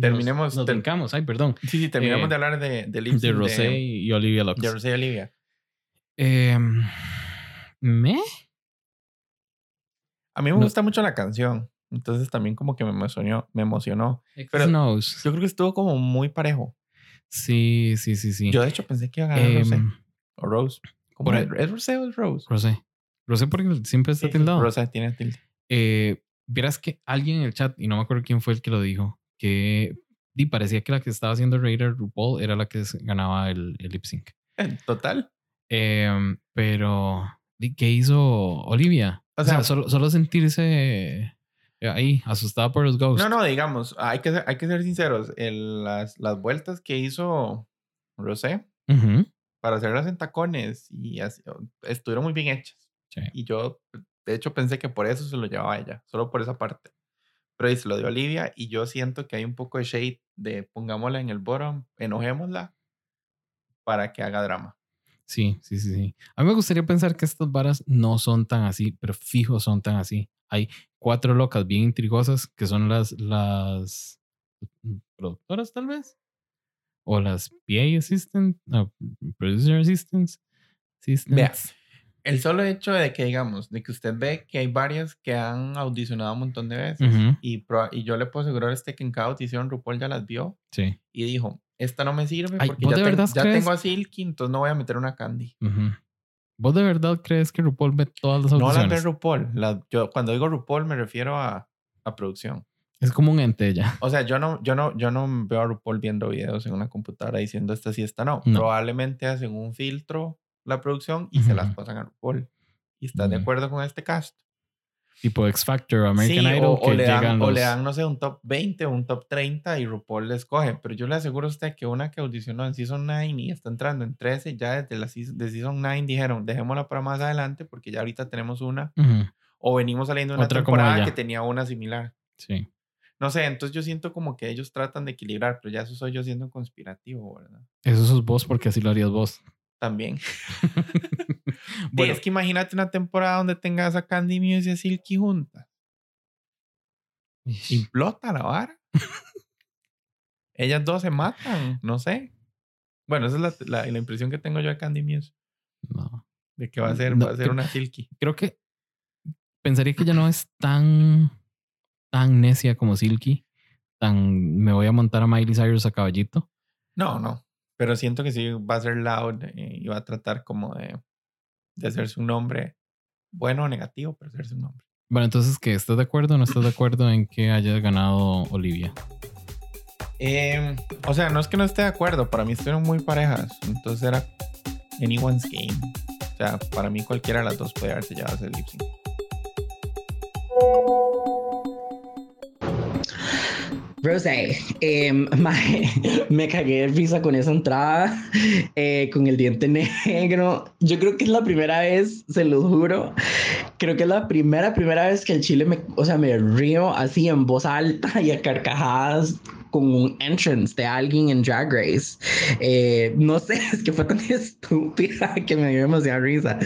terminemos- Nos, brincamos. Ay, perdón. sí, sí, terminamos eh, de hablar de, de, De Rosé y Olivia Lux. de Rosé y Olivia. Em, ¿Me? A mí me No- gusta mucho la canción. Entonces también como que me emocionó. Me emocionó. Pero- Knows. Yo creo que estuvo como muy parejo. Sí, sí, sí, sí. Yo de hecho pensé que iba a ganar Rosé Em, o Rose. ¿Cómo es? ahí- ¿Es Rosé o es Rose? Rosé. Rosé porque siempre está Sí, tildado. Rosé tiene tilde. Eh, Vieras que alguien en el chat, y no me acuerdo quién fue el que lo dijo, que di, parecía que la que estaba haciendo a RuPaul era la que ganaba el, el lip sync. Total. Em, pero, ¿qué hizo Olivia? O O sea, solo, solo sentirse eh, ahí, asustada por los ghosts. No, no, digamos, hay que ser, hay que ser sinceros. El- las, las vueltas que hizo Rosé Ujú, para hacerlas en tacones y así, estuvieron muy bien hechas. sí. Y yo, de hecho, pensé que por eso se lo llevaba ella, solo por esa parte. Pero ahí se lo dio a Olivia y yo siento que hay un poco de shade de pongámosla en el bottom, enojémosla para que haga drama. Sí, sí, sí, sí. A mí me gustaría pensar que estas varas no son tan así, pero fijo son tan así. Hay cuatro locas bien intrigosas que son las, las mm, productoras tal vez. O las PA assistant, no, producer assistants. Vea, assistants. el solo hecho de que, digamos, de que usted ve que hay varias que han audicionado un montón de veces Ujú, y, proba- y yo le puedo asegurar a este que en cada audición RuPaul ya las vio Sí. y dijo, esta no me sirve Ay, porque ¿vos ya, ya tengo a Silky, entonces no voy a meter una Candy. ¿Vos de verdad crees que RuPaul ve todas las No las ve audiciones? RuPaul. yo, cuando digo RuPaul me refiero a, a producción. Es como un ente ya. O sea, yo no, yo, no, yo no veo a RuPaul viendo videos en una computadora diciendo esta sí, esta no. No. Probablemente hacen un filtro la producción y se las pasan a RuPaul. ¿Y estás de Ujú. acuerdo con este cast? tipo X Factor American Sí, Idol o, o que le dan, llegan o los... le dan, no sé, un top 20 o un top 30 y RuPaul le escoge. Pero yo le aseguro a usted que una que audicionó en Season 9 y está entrando en 13, ya desde la season, de Season 9 dijeron, dejémosla para más adelante porque ya ahorita tenemos una. Ujú, O venimos saliendo de una Otra temporada que tenía una similar. Sí. No sé, entonces yo siento como que ellos tratan de equilibrar, pero ya eso soy yo siendo conspirativo, ¿verdad? Eso sos vos porque así lo harías vos. También. *laughs* bueno. Es que imagínate una temporada donde tengas a Candy Muse y a Silky juntas. Implota la vara. Ellas dos se matan, no sé. Bueno, esa es la, la- la impresión que tengo yo de Candy Muse. no. De que va a ser, No, va a ser creo- una Silky. Creo que pensaría que ya no es tan tan necia como Silky. Tan me voy a montar a Miley Cyrus a caballito. No, no. Pero siento que sí va a ser loud eh, y va a tratar como de, de hacerse un nombre bueno o negativo, pero hacerse un nombre. Bueno, entonces, ¿qué? ¿Estás de acuerdo o no estás de acuerdo en que haya ganado Olivia? Eh, o sea, no es que no esté de acuerdo, para mí estuvieron muy parejas, entonces era anyone's game. O sea, para mí cualquiera de las dos puede haberse llevado ese lip sync. Rosé, em, *laughs* mae, me cagué de risa con esa entrada, eh, con el diente *laughs* negro. Yo creo que es la primera vez, se lo juro, creo que es la primera, primera vez que el chile me, o sea, me río así en voz alta y a carcajadas con un entrance de alguien en Drag Race. Eh, no sé, *laughs* es que fue tan *laughs* estúpida que me dio demasiada risa.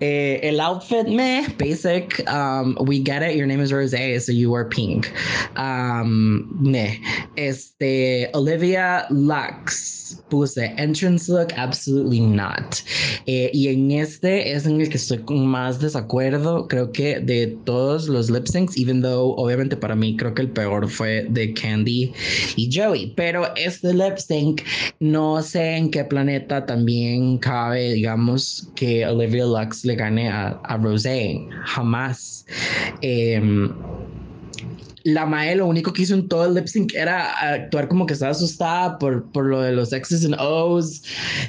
Eh, el outfit, me, basic. Um, we get it, your name is Rose, so you were pink. Um, meh. Este, Olivia Lux puse entrance look, absolutely not. Eh, y en este es en el que estoy con más desacuerdo, creo que de todos los lip syncs, even though obviamente para mí creo que el peor fue de Candy y Joey, pero este lip sync no sé en qué planeta también cabe, digamos, que Olivia Lux le gane a, a Rosé, jamás. Em, la Mae lo único que hizo en todo el lip sync era actuar como que estaba asustada por, por lo de los X's and O's.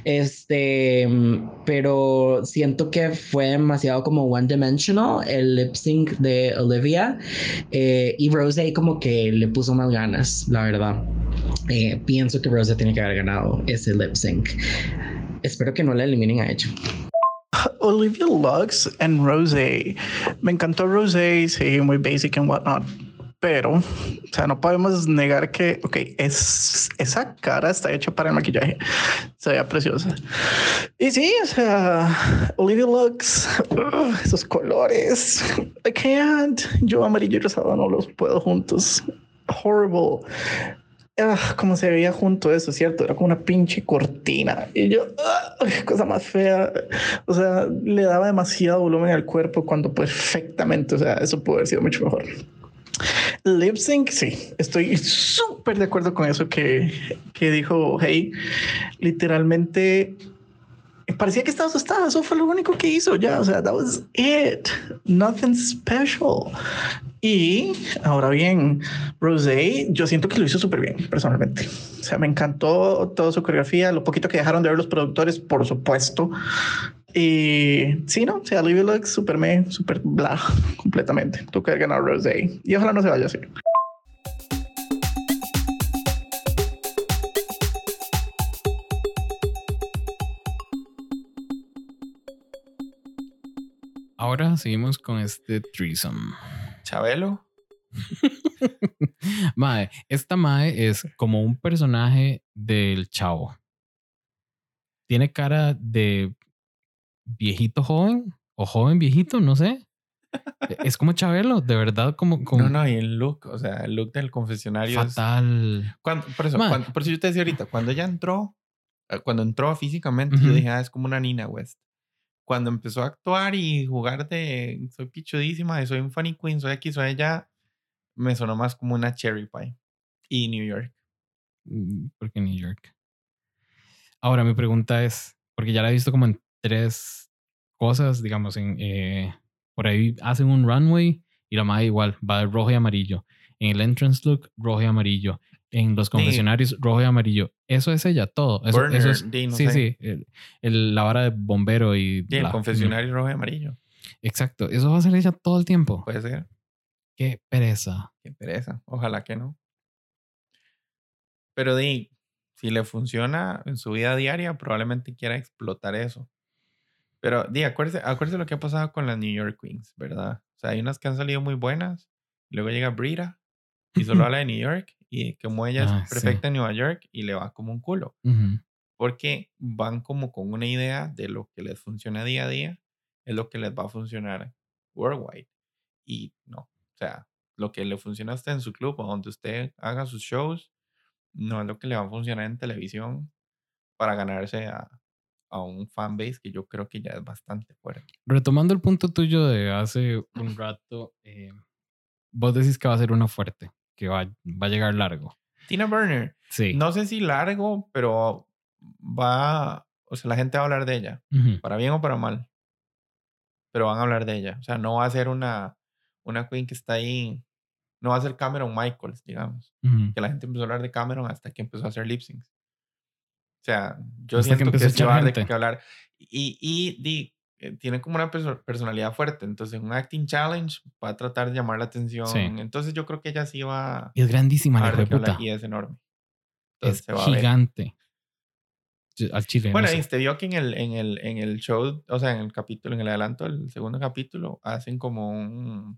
Este, pero siento que fue demasiado como one dimensional el lip sync de Olivia. Eh, y Rose como que le puso más ganas, la verdad. Eh, pienso que Rose tiene que haber ganado ese lip sync. Espero que no la eliminen a ella. Olivia Lux and Rosé. Me encantó Rosé, sí, muy basic and whatnot. Pero, o sea, no podemos negar que, ok, es, esa cara está hecha para el maquillaje. Se veía preciosa. Y sí, o sea, Olivia Lux, esos colores. I can't. Yo amarillo y rosado no los puedo juntos. Horrible. Ah, como se veía junto eso, ¿cierto? Era como una pinche cortina. Y yo, cosa más fea. O sea, le daba demasiado volumen al cuerpo cuando perfectamente, o sea, eso pudo haber sido mucho mejor. Lip sync, sí, estoy súper de acuerdo con eso que, que dijo Hey. Literalmente parecía que estaba asustada. Eso fue lo único que hizo ya. O sea, that was it. Nothing special. Y ahora bien, Rosé, yo siento que lo hizo súper bien, personalmente. O sea, me encantó toda su coreografía, lo poquito que dejaron de ver los productores, por supuesto. Y sí, no, o sea, Olivia Lux, súper me, súper bla, *laughs* completamente. Tú que haber ganado Rosé. Y ojalá no se vaya así. Ahora seguimos con este threesome. Chabelo. *laughs* Mae, esta Mae es como un personaje del chavo. Tiene cara de viejito joven o joven viejito, no sé. E- Es como Chabelo, de verdad, como, como No, no, y el look, o sea, el look del confesionario es- fatal. Cuando- por, eso, cuando- por eso yo te decía ahorita, cuando ella entró, eh, cuando entró físicamente, Ujú. yo dije, ah, es como una Nina West. Cuando empezó a actuar y jugar de soy pichudísima, de soy un funny queen, soy aquí, soy allá, me sonó más como una cherry pie. Y New York. Mm, Porque New York. Ahora mi pregunta es, porque ya la he visto como en tres cosas, digamos, en eh, por ahí hacen un runway y la madre igual va de rojo y amarillo. En el entrance look, rojo y amarillo. En los confesionarios, rojo y amarillo. Eso es ella, todo. Eso, Burner, eso es, sí, sí. el- el- la vara de bombero y Y el bla. confesionario rojo y amarillo. Exacto. Eso va a ser ella todo el tiempo. Puede ser. Qué pereza. Qué pereza. Ojalá que no. Pero di, si le funciona en su vida diaria, probablemente quiera explotar eso. Pero di, acuérdese, acuérdese lo que ha pasado con las New York Queens, ¿verdad? O sea, hay unas que han salido muy buenas. Luego llega Brita y solo habla de New York. Y como ella Ah, es sí. perfecta en Nueva York y le va como un culo. Ujú. Porque van como con una idea de lo que les funciona día a día, es lo que les va a funcionar worldwide. Y no, o sea, lo que le funciona a usted en su club o donde usted haga sus shows, no es lo que le va a funcionar en televisión para ganarse a, a un fanbase que yo creo que ya es bastante fuerte. Retomando el punto tuyo de hace un rato, eh, vos decís que va a ser una fuerte, que va, va a llegar largo. Tina Burner, Sí. no sé si largo, pero va, o sea, la gente va a hablar de ella. Para bien o para mal. Pero van a hablar de ella. O sea, no va a ser una, una queen que está ahí. No va a ser Cameron Michaels, digamos. Ujú. Que la gente empezó a hablar de Cameron hasta que empezó a hacer lip syncs. O sea, yo Hasta que siento que, empezó a de gente. qué hablar. Y, y eh, tiene como una perso- personalidad fuerte. Entonces, en un acting challenge va a tratar de llamar la atención. Sí. Entonces, yo creo que ella sí va es grandísima a la dar de qué hablar, puta. Y es enorme. Es Entonces, gigante. Al chile. no Bueno, y usted vio que en el, en, el, en el show, o sea, en el capítulo, en el adelanto del segundo capítulo, hacen como un...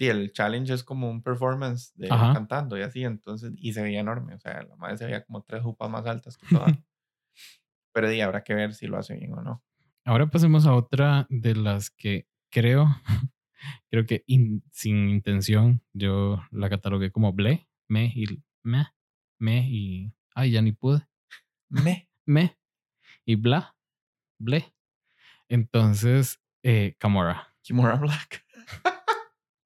Y el challenge es como un performance de Ajá. cantando y así, entonces, y se veía enorme, o sea, la madre se veía como tres jupas más altas que todas. *laughs* Pero di, habrá que ver si lo hace bien o no. Ahora pasemos a otra de las que creo, *laughs* creo que in- sin intención yo la catalogué como ble, me y me, me y, ay, ya ni pude, Me. *laughs* me y bla, ble. Entonces, eh, Camora. Kimura Black.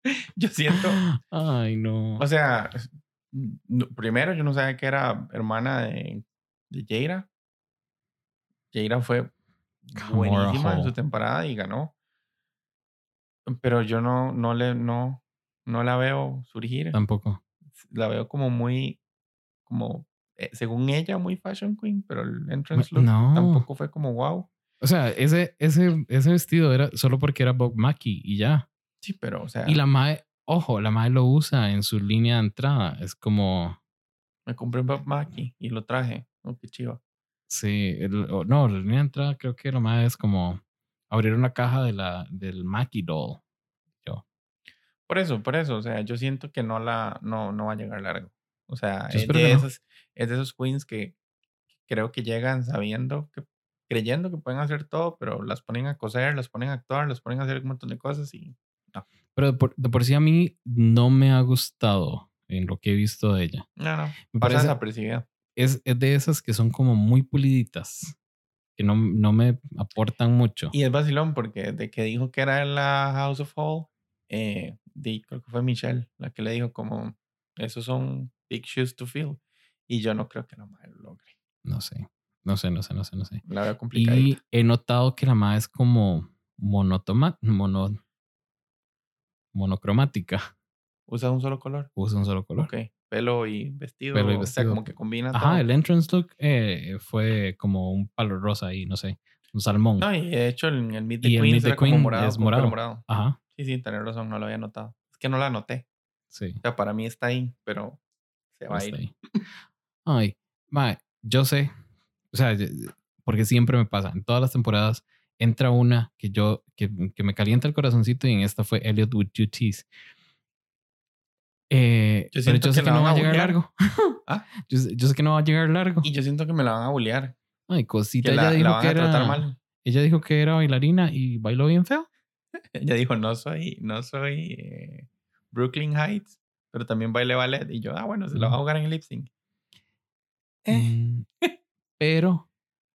*laughs* Yo siento, *gasps* Ay, no. o sea, primero yo no sabía que era hermana de, de Jaira. Jaira fue buenísima en su temporada y ganó. Pero yo no, no le, no, no la veo surgir. Tampoco. La veo como muy, como, eh, según ella, muy fashion queen, pero el entrance look no. tampoco fue como wow. O sea, ese, ese, ese vestido era solo porque era Bob Mackie y ya. Sí, pero, o sea, Y la Mae, ojo, la Mae lo usa en su línea de entrada. Es como, me compré un Mackie y lo traje. Oh, qué chiva. sí, el- no, la línea de entrada creo que la Mae es como abrir una caja de la, del Mackie doll. Yo, Por eso, por eso, o sea, yo siento que no la, no, no va a llegar largo. O sea, es de, que no. esas, es de esos queens que creo que llegan sabiendo que, creyendo que pueden hacer todo, pero las ponen a coser, las ponen a actuar, las ponen a hacer un montón de cosas y Pero de por, de por sí a mí no me ha gustado en lo que he visto de ella. no, no, Me pasa desapercibida. es, es de esas que son como muy puliditas, que no, no me aportan mucho. Y es vacilón porque de que dijo que era en la House of Hall, eh, di- creo que fue Michelle la que le dijo como, esos son big shoes to fill. Y yo no creo que la madre lo logre. No sé, no sé, no sé, no sé, no sé. La veo complicada. Y he notado que la Mae es como monotoma, mono, monocromática. Usa un solo color. Usa un solo color. Ok. Pelo y vestido. Pelo y O sea, vestido. como que combina Ajá, todo. el entrance look eh, fue como un palo rosa ahí, no sé, un salmón. No, y de hecho el, el Meet the Y el Meet the Queen morado. es morado. morado. Ajá, Sí, sí, tenés razón, no lo había notado. Es que no la noté. sí. O sea, para mí está ahí, pero se va a ir. ahí. Ay, mae, yo sé, o sea, porque siempre me pasa, en todas las temporadas entra una que yo, que, que me calienta el corazoncito y en esta fue Elliot with Two T's. Eh, Yo pero yo sé que que la no va a llegar largo. *laughs* ¿Ah? yo, sé- yo sé que no va a llegar largo. Y yo siento que me la van a bullear. Ay, cosita, Que la, ella la dijo van que a tratar era, mal. ella dijo que era bailarina y bailó bien feo. *laughs* Ella dijo, no soy, no soy eh, Brooklyn Heights, pero también bailé ballet. Y yo, ah, bueno, se la va a jugar en el lip sync. Eh. Mm, Pero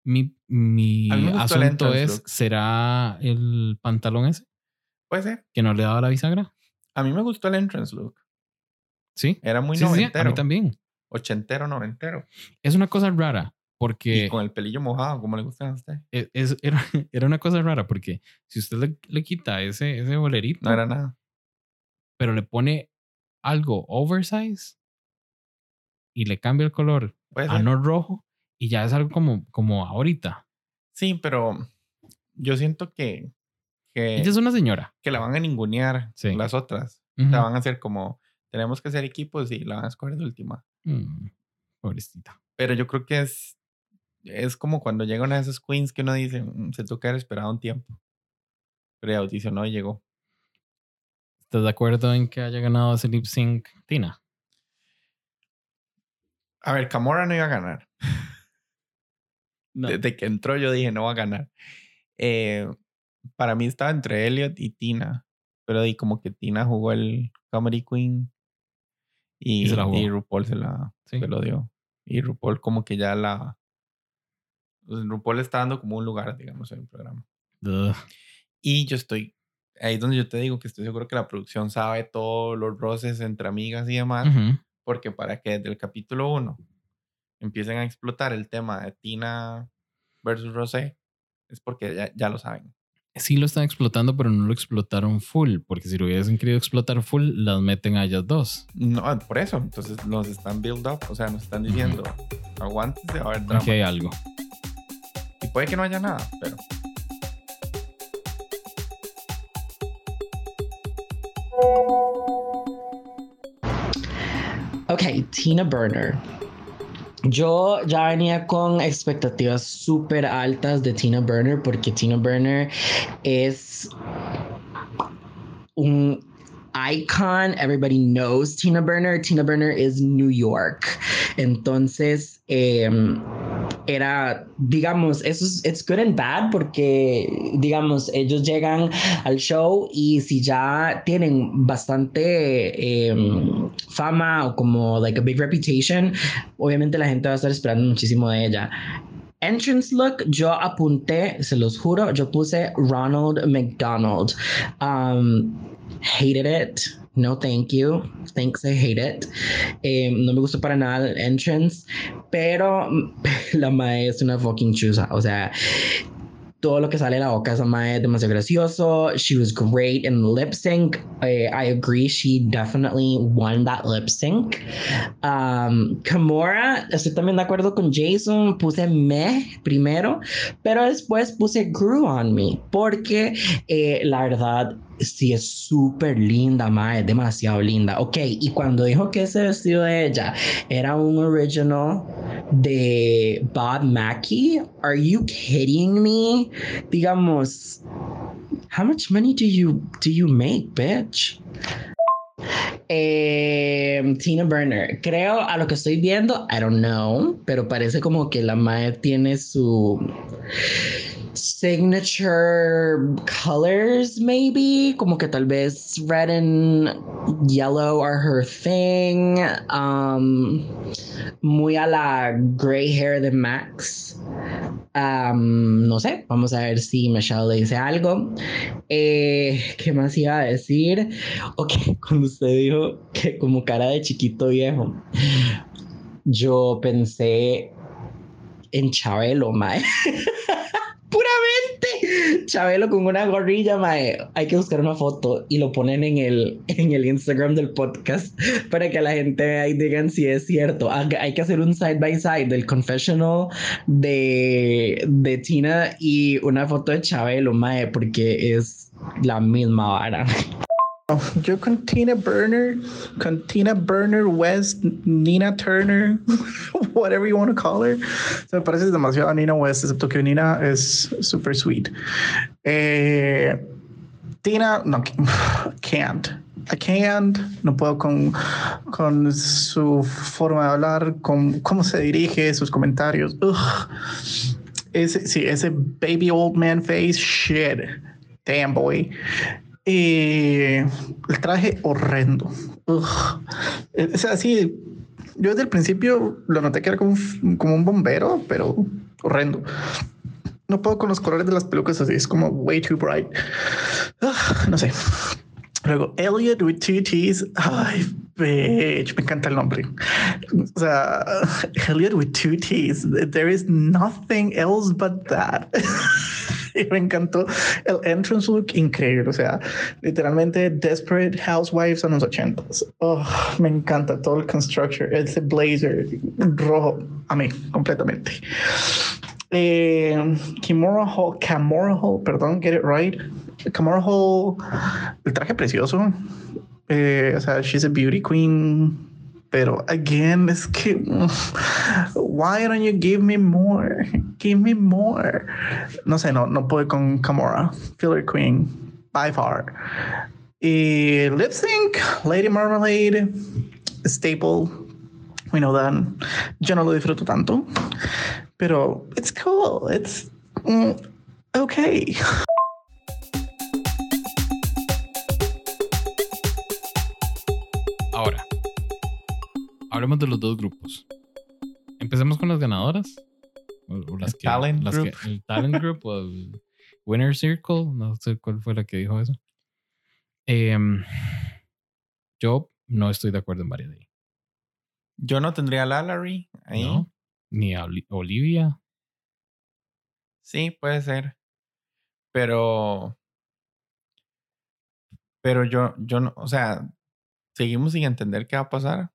mi, mi asunto es, look. ¿será el pantalón ese Puede ser. que no le daba la bisagra? A mí me gustó el entrance look. Sí. Era muy Sí, sí, sí, noventero. a mí también. Ochentero, noventero. Es una cosa rara porque Y con el pelillo mojado, como le gustan a usted. e- es- *laughs* era, era una cosa rara porque si usted le, le quita ese, ese bolerito, No era nada. pero le pone algo oversize y le cambia el color a no rojo y ya es algo como, como ahorita. Sí, pero yo siento que que, Ella es una señora. que la van a ningunear Sí. las otras. Sea, van a hacer como, tenemos que hacer equipos y la van a escoger de última. Mm, pobrecita. Pero yo creo que es, es como cuando llega una de esas queens que uno dice, "Mm, se que haber esperado un tiempo. Pero ya audicionó y llegó. ¿Estás de acuerdo en que haya ganado ese lip sync Tina? A ver, Camora no iba a ganar. *laughs* No. Desde que entró yo dije, no va a ganar. Eh, para mí estaba entre Elliot y Tina. Pero di como que Tina jugó el Comedy Queen. Y, Y se la jugó. y RuPaul se, la, Sí. se lo dio. Y RuPaul como que ya la... pues, RuPaul le está dando como un lugar, digamos, en el programa. Ugh. Y yo estoy... Ahí es donde yo te digo que estoy seguro que la producción sabe todos los roces entre amigas y demás. Porque para que desde el capítulo 1 empiecen a explotar el tema de Tina versus Rosé, es porque ya, ya lo saben. Sí lo están explotando, pero no lo explotaron full, porque si lo hubiesen querido explotar full, las meten a ellas dos. No, por eso, entonces nos están build up, o sea, nos están diciendo, aguántense, va a haber drama. Aquí hay algo. Y puede que no haya nada, pero Ok, Tina Burner. Yo ya venía con expectativas súper altas de Tina Burner porque Tina Burner es un icon. Everybody knows Tina Burner. Tina Burner is New York. Entonces, em, era, digamos, eso es it's good and bad porque, digamos, ellos llegan al show y si ya tienen bastante em, fama o como like a big reputation, obviamente la gente va a estar esperando muchísimo de ella. Entrance look, yo apunté, se los juro, yo puse Ronald McDonald. Um, hated it. No, thank you. Thanks, I hate it. Eh, no me gustó para nada el entrance, pero *laughs* la mae es una fucking chusa. O sea, todo lo que sale la boca esa mae es demasiado gracioso. She was great in lip sync. I, I agree, she definitely won that lip sync. Um, Kimura, estoy también de acuerdo con Jason. Puse me primero, pero después puse grew on me porque eh, la verdad sí es súper linda, mae, demasiado linda. Ok, y cuando dijo que ese vestido de ella era un original de Bob Mackie, are you kidding me? Digamos, how much money do you do you make, bitch? Eh, Tina Burner, creo a lo que estoy viendo, I don't know, pero parece como que la mae tiene su signature colors, maybe. Como que tal vez red and yellow are her thing. Um, muy a la gray hair de Max. Um, no sé, vamos a ver si Michelle le dice algo. Eh, ¿Qué más iba a decir? Ok, *laughs* cuando usted dijo que como cara de chiquito viejo, yo pensé en Chabelo, mae. *laughs* Puramente Chabelo con una gorrilla, mae. Hay que buscar una foto y lo ponen en el, en el Instagram del podcast para que la gente vea digan si es cierto. Hay hay que hacer un side by side del confessional de, de Tina y una foto de Chabelo, mae, porque es la misma vara. Yo con Tina Burner, con Tina Burner West, Nina Turner, *laughs* whatever you want to call her. Se me parece demasiado a Nina West, excepto que Nina es super sweet. Eh, Tina, no, *sighs* can't. I can't, no puedo con, con su forma de hablar, con cómo se dirige, sus comentarios. Ugh. Ese, sí, ese baby old man face, shit. Damn boy. El traje horrendo. Ugh. O sea, sí, yo desde el principio lo noté que era como, un- bombero, pero horrendo. No puedo con los colores de las pelucas así, es como way too bright. No sé. Luego, Elliot with two T's. Ay, bitch, me encanta el nombre. O sea, Elliot with two T's. There is nothing else but that. Y *laughs* me encantó el entrance look increíble. O sea, literalmente Desperate Housewives en los ochentas. Oh, me encanta todo el construction, ese blazer rojo. A mí, completamente. Eh, Kimura Hall, Kimura Hall, perdón, get it right. Kamora Hall, el traje precioso. Eh, o sea, she's a beauty queen. Pero again, es que why don't you give me more? Give me more. No sé, no, no puedo con Kamora, filler queen, by far. Y lip sync, Lady Marmalade, staple. We know that. Yo no lo disfruto tanto, pero it's cool. It's mm, okay. Hablemos de los dos grupos. Empecemos con las ganadoras. O, o las El que, talent las que- group. el talent group o el winner circle. No sé cuál fue la que dijo eso. Em, yo no estoy de acuerdo en varias de ahí. Yo no tendría a Lallery ahí. ¿no? Ni a Oli- Olivia. Sí, puede ser. Pero. Pero yo, yo no, o sea, seguimos sin entender qué va a pasar.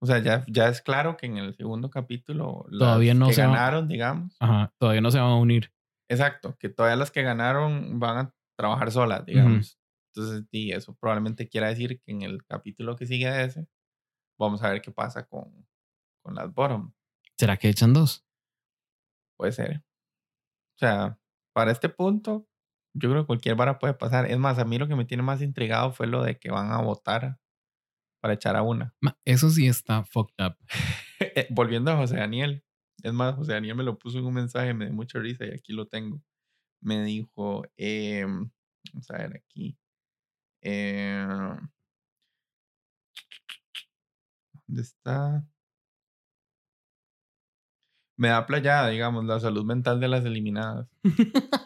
O sea, ya, ya es claro que en el segundo capítulo Todavía no que se va- ganaron, digamos. Ajá, todavía no se van a unir. Exacto, que todavía las que ganaron van a trabajar solas, digamos. Entonces, sí, eso probablemente quiera decir que en el capítulo que sigue de ese, vamos a ver qué pasa con, con las bottom. ¿Será que echan dos? Puede ser. O sea, para este punto, yo creo que cualquier vara puede pasar. Es más, a mí lo que me tiene más intrigado fue lo de que van a votar para echar a una. Eso sí está fucked up. *laughs* Eh, Volviendo a José Daniel. Es más, José Daniel me lo puso en un mensaje, me dio mucha risa y aquí lo tengo. Me dijo, em, vamos a ver aquí. em, ¿Dónde está? Me da playada, digamos, la salud mental de las eliminadas. *laughs*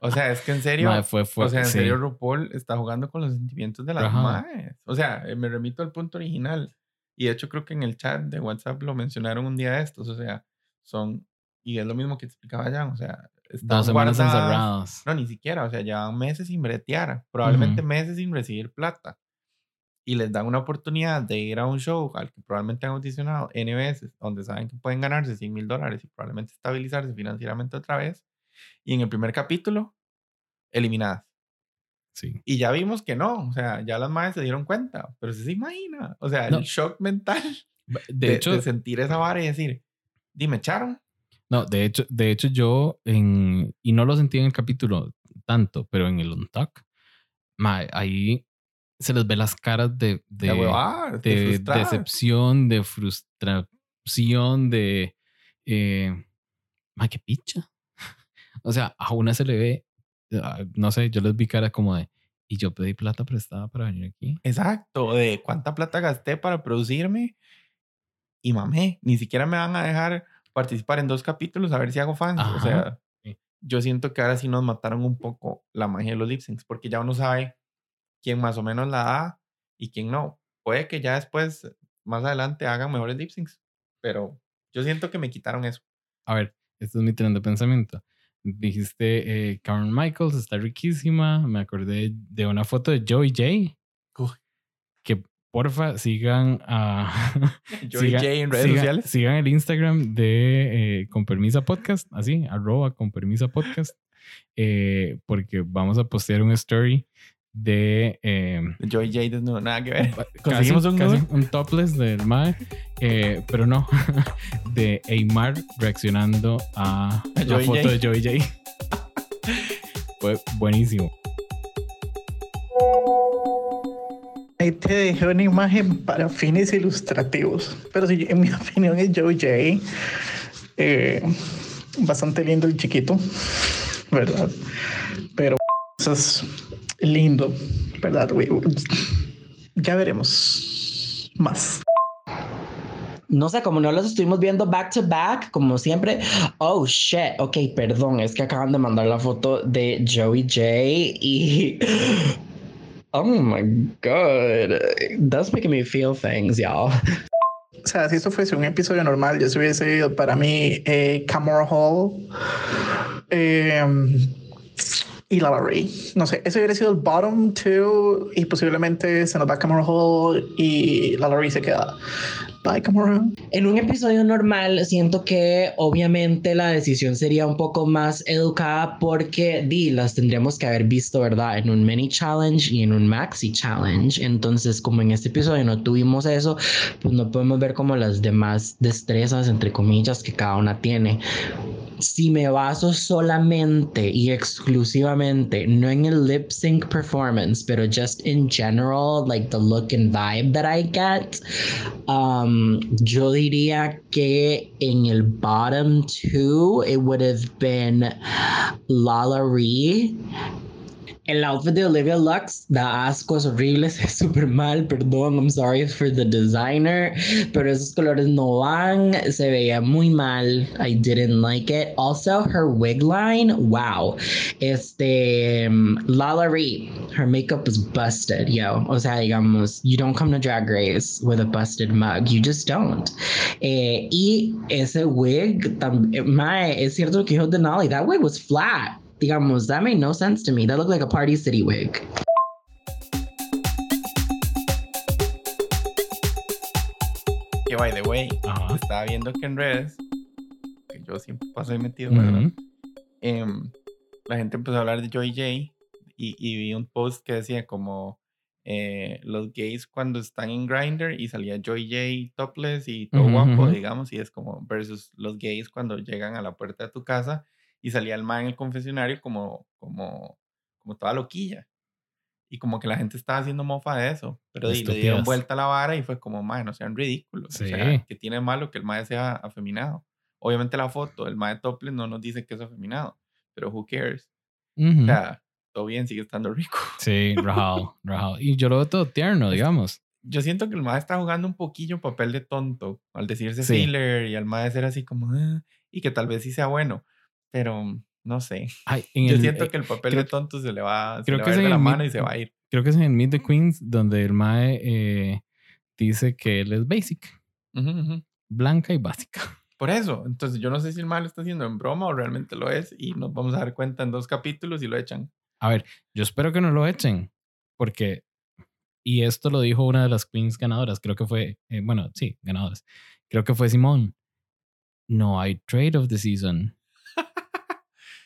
O sea, es que en serio, Ma, fue, fue, o sea, en sí. serio, RuPaul está jugando con los sentimientos de las Ajá. maes. O sea, eh, me remito al punto original. Y de hecho, creo que en el chat de WhatsApp lo mencionaron un día de estos. O sea, son. Y es lo mismo que te explicaba ya. O sea, están Dos guardadas- encerradas. No, ni siquiera. O sea, llevan meses sin bretear. Probablemente meses sin recibir plata. Y les dan una oportunidad de ir a un show al que probablemente han audicionado N veces, donde saben que pueden ganarse 100 mil dólares y probablemente estabilizarse financieramente otra vez. Y en el primer capítulo, eliminadas. Sí. Y ya vimos que no, o sea, ya las madres se dieron cuenta, pero se imagina, o sea, No. el shock mental De, de, hecho, de sentir esa vara y decir, dime, echaron. no, de hecho, de hecho, yo en, y no lo sentí en el capítulo tanto, pero en el ma, ahí se les ve las caras de, frustradas. decepción, de frustración, de eh, ma, qué picha. *laughs* O sea, a una se le ve, ah, no sé, yo les vi cara como de, y yo pedí plata prestada para venir aquí. Exacto, de cuánta plata gasté para producirme y mamé, ni siquiera me van a dejar participar en dos capítulos a ver si hago fans. O sea, yo siento que ahora sí nos mataron un poco la magia de los lip syncs, porque ya uno sabe quién más o menos la da y quién no. Puede que ya después, más adelante, hagan mejores lip syncs, pero yo siento que me quitaron eso. A ver, este es mi tren de pensamiento. Dijiste, eh, Karen Michaels está riquísima. Me acordé de una foto de Joey J. Uy. Que porfa sigan a. *laughs* Yo y siga- Jay en redes sociales. Sigan el Instagram de eh, Con Permisa Podcast, así, arroba Con Permisa Podcast. eh, porque vamos a postear un story de. eh, Yo y Jay desnudo, nada que ver. *laughs* casi- Conseguimos un casi nude. un topless del MAE, eh, pero no, *laughs* de Eymar reaccionando a la Joey foto J. de Joey J. *laughs* Fue buenísimo. Ahí te dejé una imagen para fines ilustrativos. Pero sí, en mi opinión es Joey J. Eh, bastante lindo el chiquito, ¿verdad? Pero eso es lindo, ¿verdad? güey? Ya veremos más. No sé, como no los estuvimos viendo back to back, como siempre. Oh shit, ok, perdón, es que acaban de mandar la foto de Joey J y. *gasps* Oh my god, that's making me feel things, y'all. O sea, si esto fuese un episodio normal, yo se hubiese ido para mí eh, Camora Hall. Eh, y Lala. No sé, ese hubiera sido el bottom two y posiblemente se nos va Camera Hall y Lala se queda. Bye, Camera. En un episodio normal, siento que obviamente la decisión sería un poco más educada porque di, las tendríamos que haber visto, ¿verdad? En un mini challenge y en un maxi challenge. Entonces, como en este episodio no tuvimos eso, pues no podemos ver como las demás destrezas, entre comillas, que cada una tiene si me baso solamente y exclusivamente, no en el lip sync performance, pero just in general, like the look and vibe that I get, um, yo diría que en el bottom two, it would have been Lala Ree el outfit de Olivia Lux da ascos horribles, *laughs* es súper mal, perdón, I'm sorry for the designer, pero esos colores no van, se veía muy mal, I didn't like it. Also, her wig line, wow. Este, Lala Ree, her makeup is busted, yo. O sea, digamos, you don't come to Drag Race with a busted mug, you just don't. Eh, y ese wig, mae, es cierto que dijo that wig was flat digamos, that made no sense to me. That looked like a Party City wig. Que by the way, Ajá. estaba viendo que en redes, que yo siempre paso ahí metido. Em, la gente empezó a hablar de Joy J y, y vi un post que decía como eh, los gays cuando están en Grindr y salía Joy J topless y todo guapo, digamos, y es como versus los gays cuando llegan a la puerta de tu casa y salía el man en el confesionario como, como, como toda loquilla. Y como que la gente estaba haciendo mofa de eso, pero di, le dieron vuelta a la vara y fue como, man, no sean ridículos. O Sí. sea, que tiene malo que el mae sea afeminado. Obviamente la foto, el mae topless no nos dice que es afeminado, pero who cares? Ujú. O sea, todo bien, sigue estando rico. Sí, rajado, *laughs* rajado. Y yo lo veo todo tierno, digamos. Yo siento que el mae está jugando un poquillo papel de tonto al decirse Sí. filler y al mae ser así como, "Ah", y que tal vez sí sea bueno, pero no sé. Ay, *laughs* Yo el- siento eh, que el papel creo- de tonto se le va, se creo le que va a ir de la mano y se va a ir. Creo que es en Meet the Queens donde el Mae eh, dice que él es basic, blanca y básica. *laughs* Por eso, entonces yo no sé si el mae lo está haciendo en broma o realmente lo es y nos vamos a dar cuenta en dos capítulos y lo echan. A ver, yo espero que no lo echen, porque, y esto lo dijo una de las queens ganadoras, creo que fue, eh, bueno, sí, ganadoras, creo que fue Simón. No hay trade of the season. *laughs*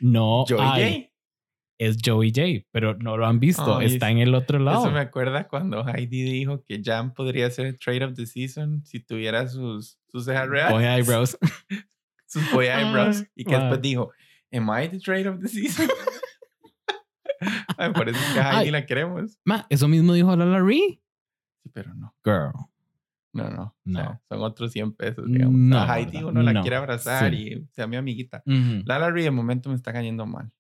No Joy hay. J. Es Joey J, pero no lo han visto, está en el otro lado. Eso me acuerda cuando Heidi dijo que Jam podría ser Trade of the Season si tuviera sus, sus cejas reales. Boy eyebrows. *laughs* sus boy eyebrows. Ay, y que después dijo, ¿Am I the Trade of the Season? *laughs* Ay, por eso es que a Heidi Ay. la queremos. Ma, eso mismo dijo Lala Ree. Sí, pero no. Girl. No, no. No. O sea, son otros 100 pesos, digamos. No, a Heidi uno la No. quiere abrazar Sí. y sea mi amiguita. Ujú. Lala Ree de momento me está cayendo mal.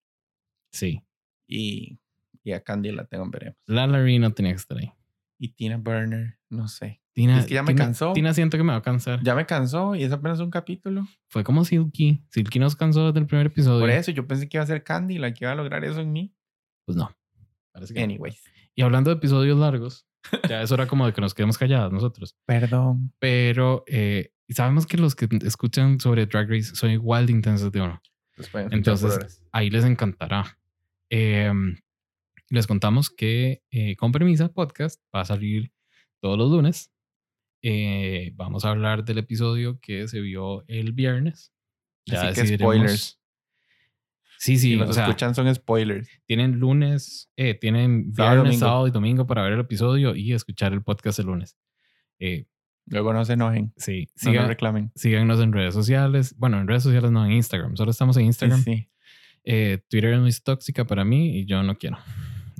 Sí. Y, y a Candy la tengo en veremos. Lala Ree no tenía que estar ahí. Y Tina Burner, no sé. Tina, Es que ya me Tina- cansó. Tina siento que me va a cansar. Ya me cansó y es apenas un capítulo. Fue como Silky. Silky nos cansó desde el primer episodio. Por eso yo pensé que iba a ser Candy la que iba a lograr eso en mí. Pues no. Parece que no. Anyways. Y hablando de episodios largos, ya es hora como de que nos quedemos callados nosotros. Perdón. Pero eh, sabemos que los que escuchan sobre Drag Race son igual de intensos de uno. Entonces, ahí les encantará. Eh, les contamos que eh, Con Permisa Podcast va a salir todos los lunes. Eh, vamos a hablar del episodio que se vio el viernes. Ya Así que spoilers. Sí, sí, si nos o sea, escuchan son spoilers. tienen lunes, eh, tienen Sábado, viernes, domingo. sábado y domingo para ver el episodio y escuchar el podcast el lunes. Eh, Luego no se enojen. sí, No sigan- nos reclamen. síganos en redes sociales. Bueno, en redes sociales no, en Instagram. Solo estamos en Sí, Instagram. sí. Eh, Twitter es muy tóxica para mí y yo no quiero.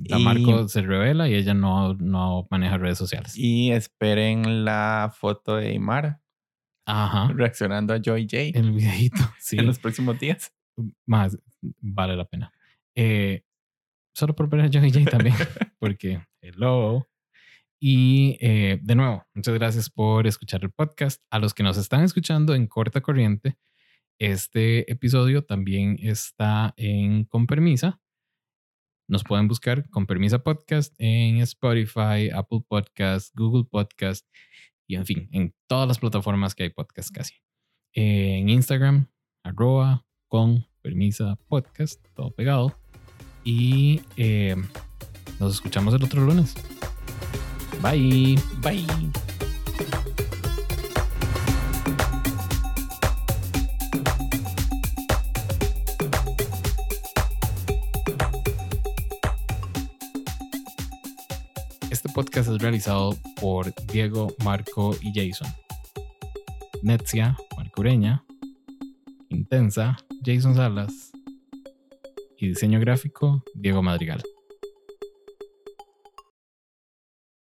La Y- Marco se revela y ella no, no maneja redes sociales. Y esperen la foto de Imar Ajá. reaccionando a Joy J El videito. *laughs* Sí. en los próximos días. Más vale la pena. Eh, solo por ver a Joey J también. *laughs* porque hello. Y eh, de nuevo, muchas gracias por escuchar el podcast. A los que nos están escuchando en corta corriente, este episodio también está en Con Permisa. Nos pueden buscar con Permisa Podcast en Spotify, Apple Podcast, Google Podcast y en fin, en todas las plataformas que hay podcast casi. En Instagram, arroba con Permisa Podcast, todo pegado. Y eh, nos escuchamos el otro lunes. Bye. Bye. Este podcast es realizado por Diego, Marco y Jason. Netzia, Marco Ureña. Intensa, Jason Salas. Y diseño gráfico, Diego Madrigal.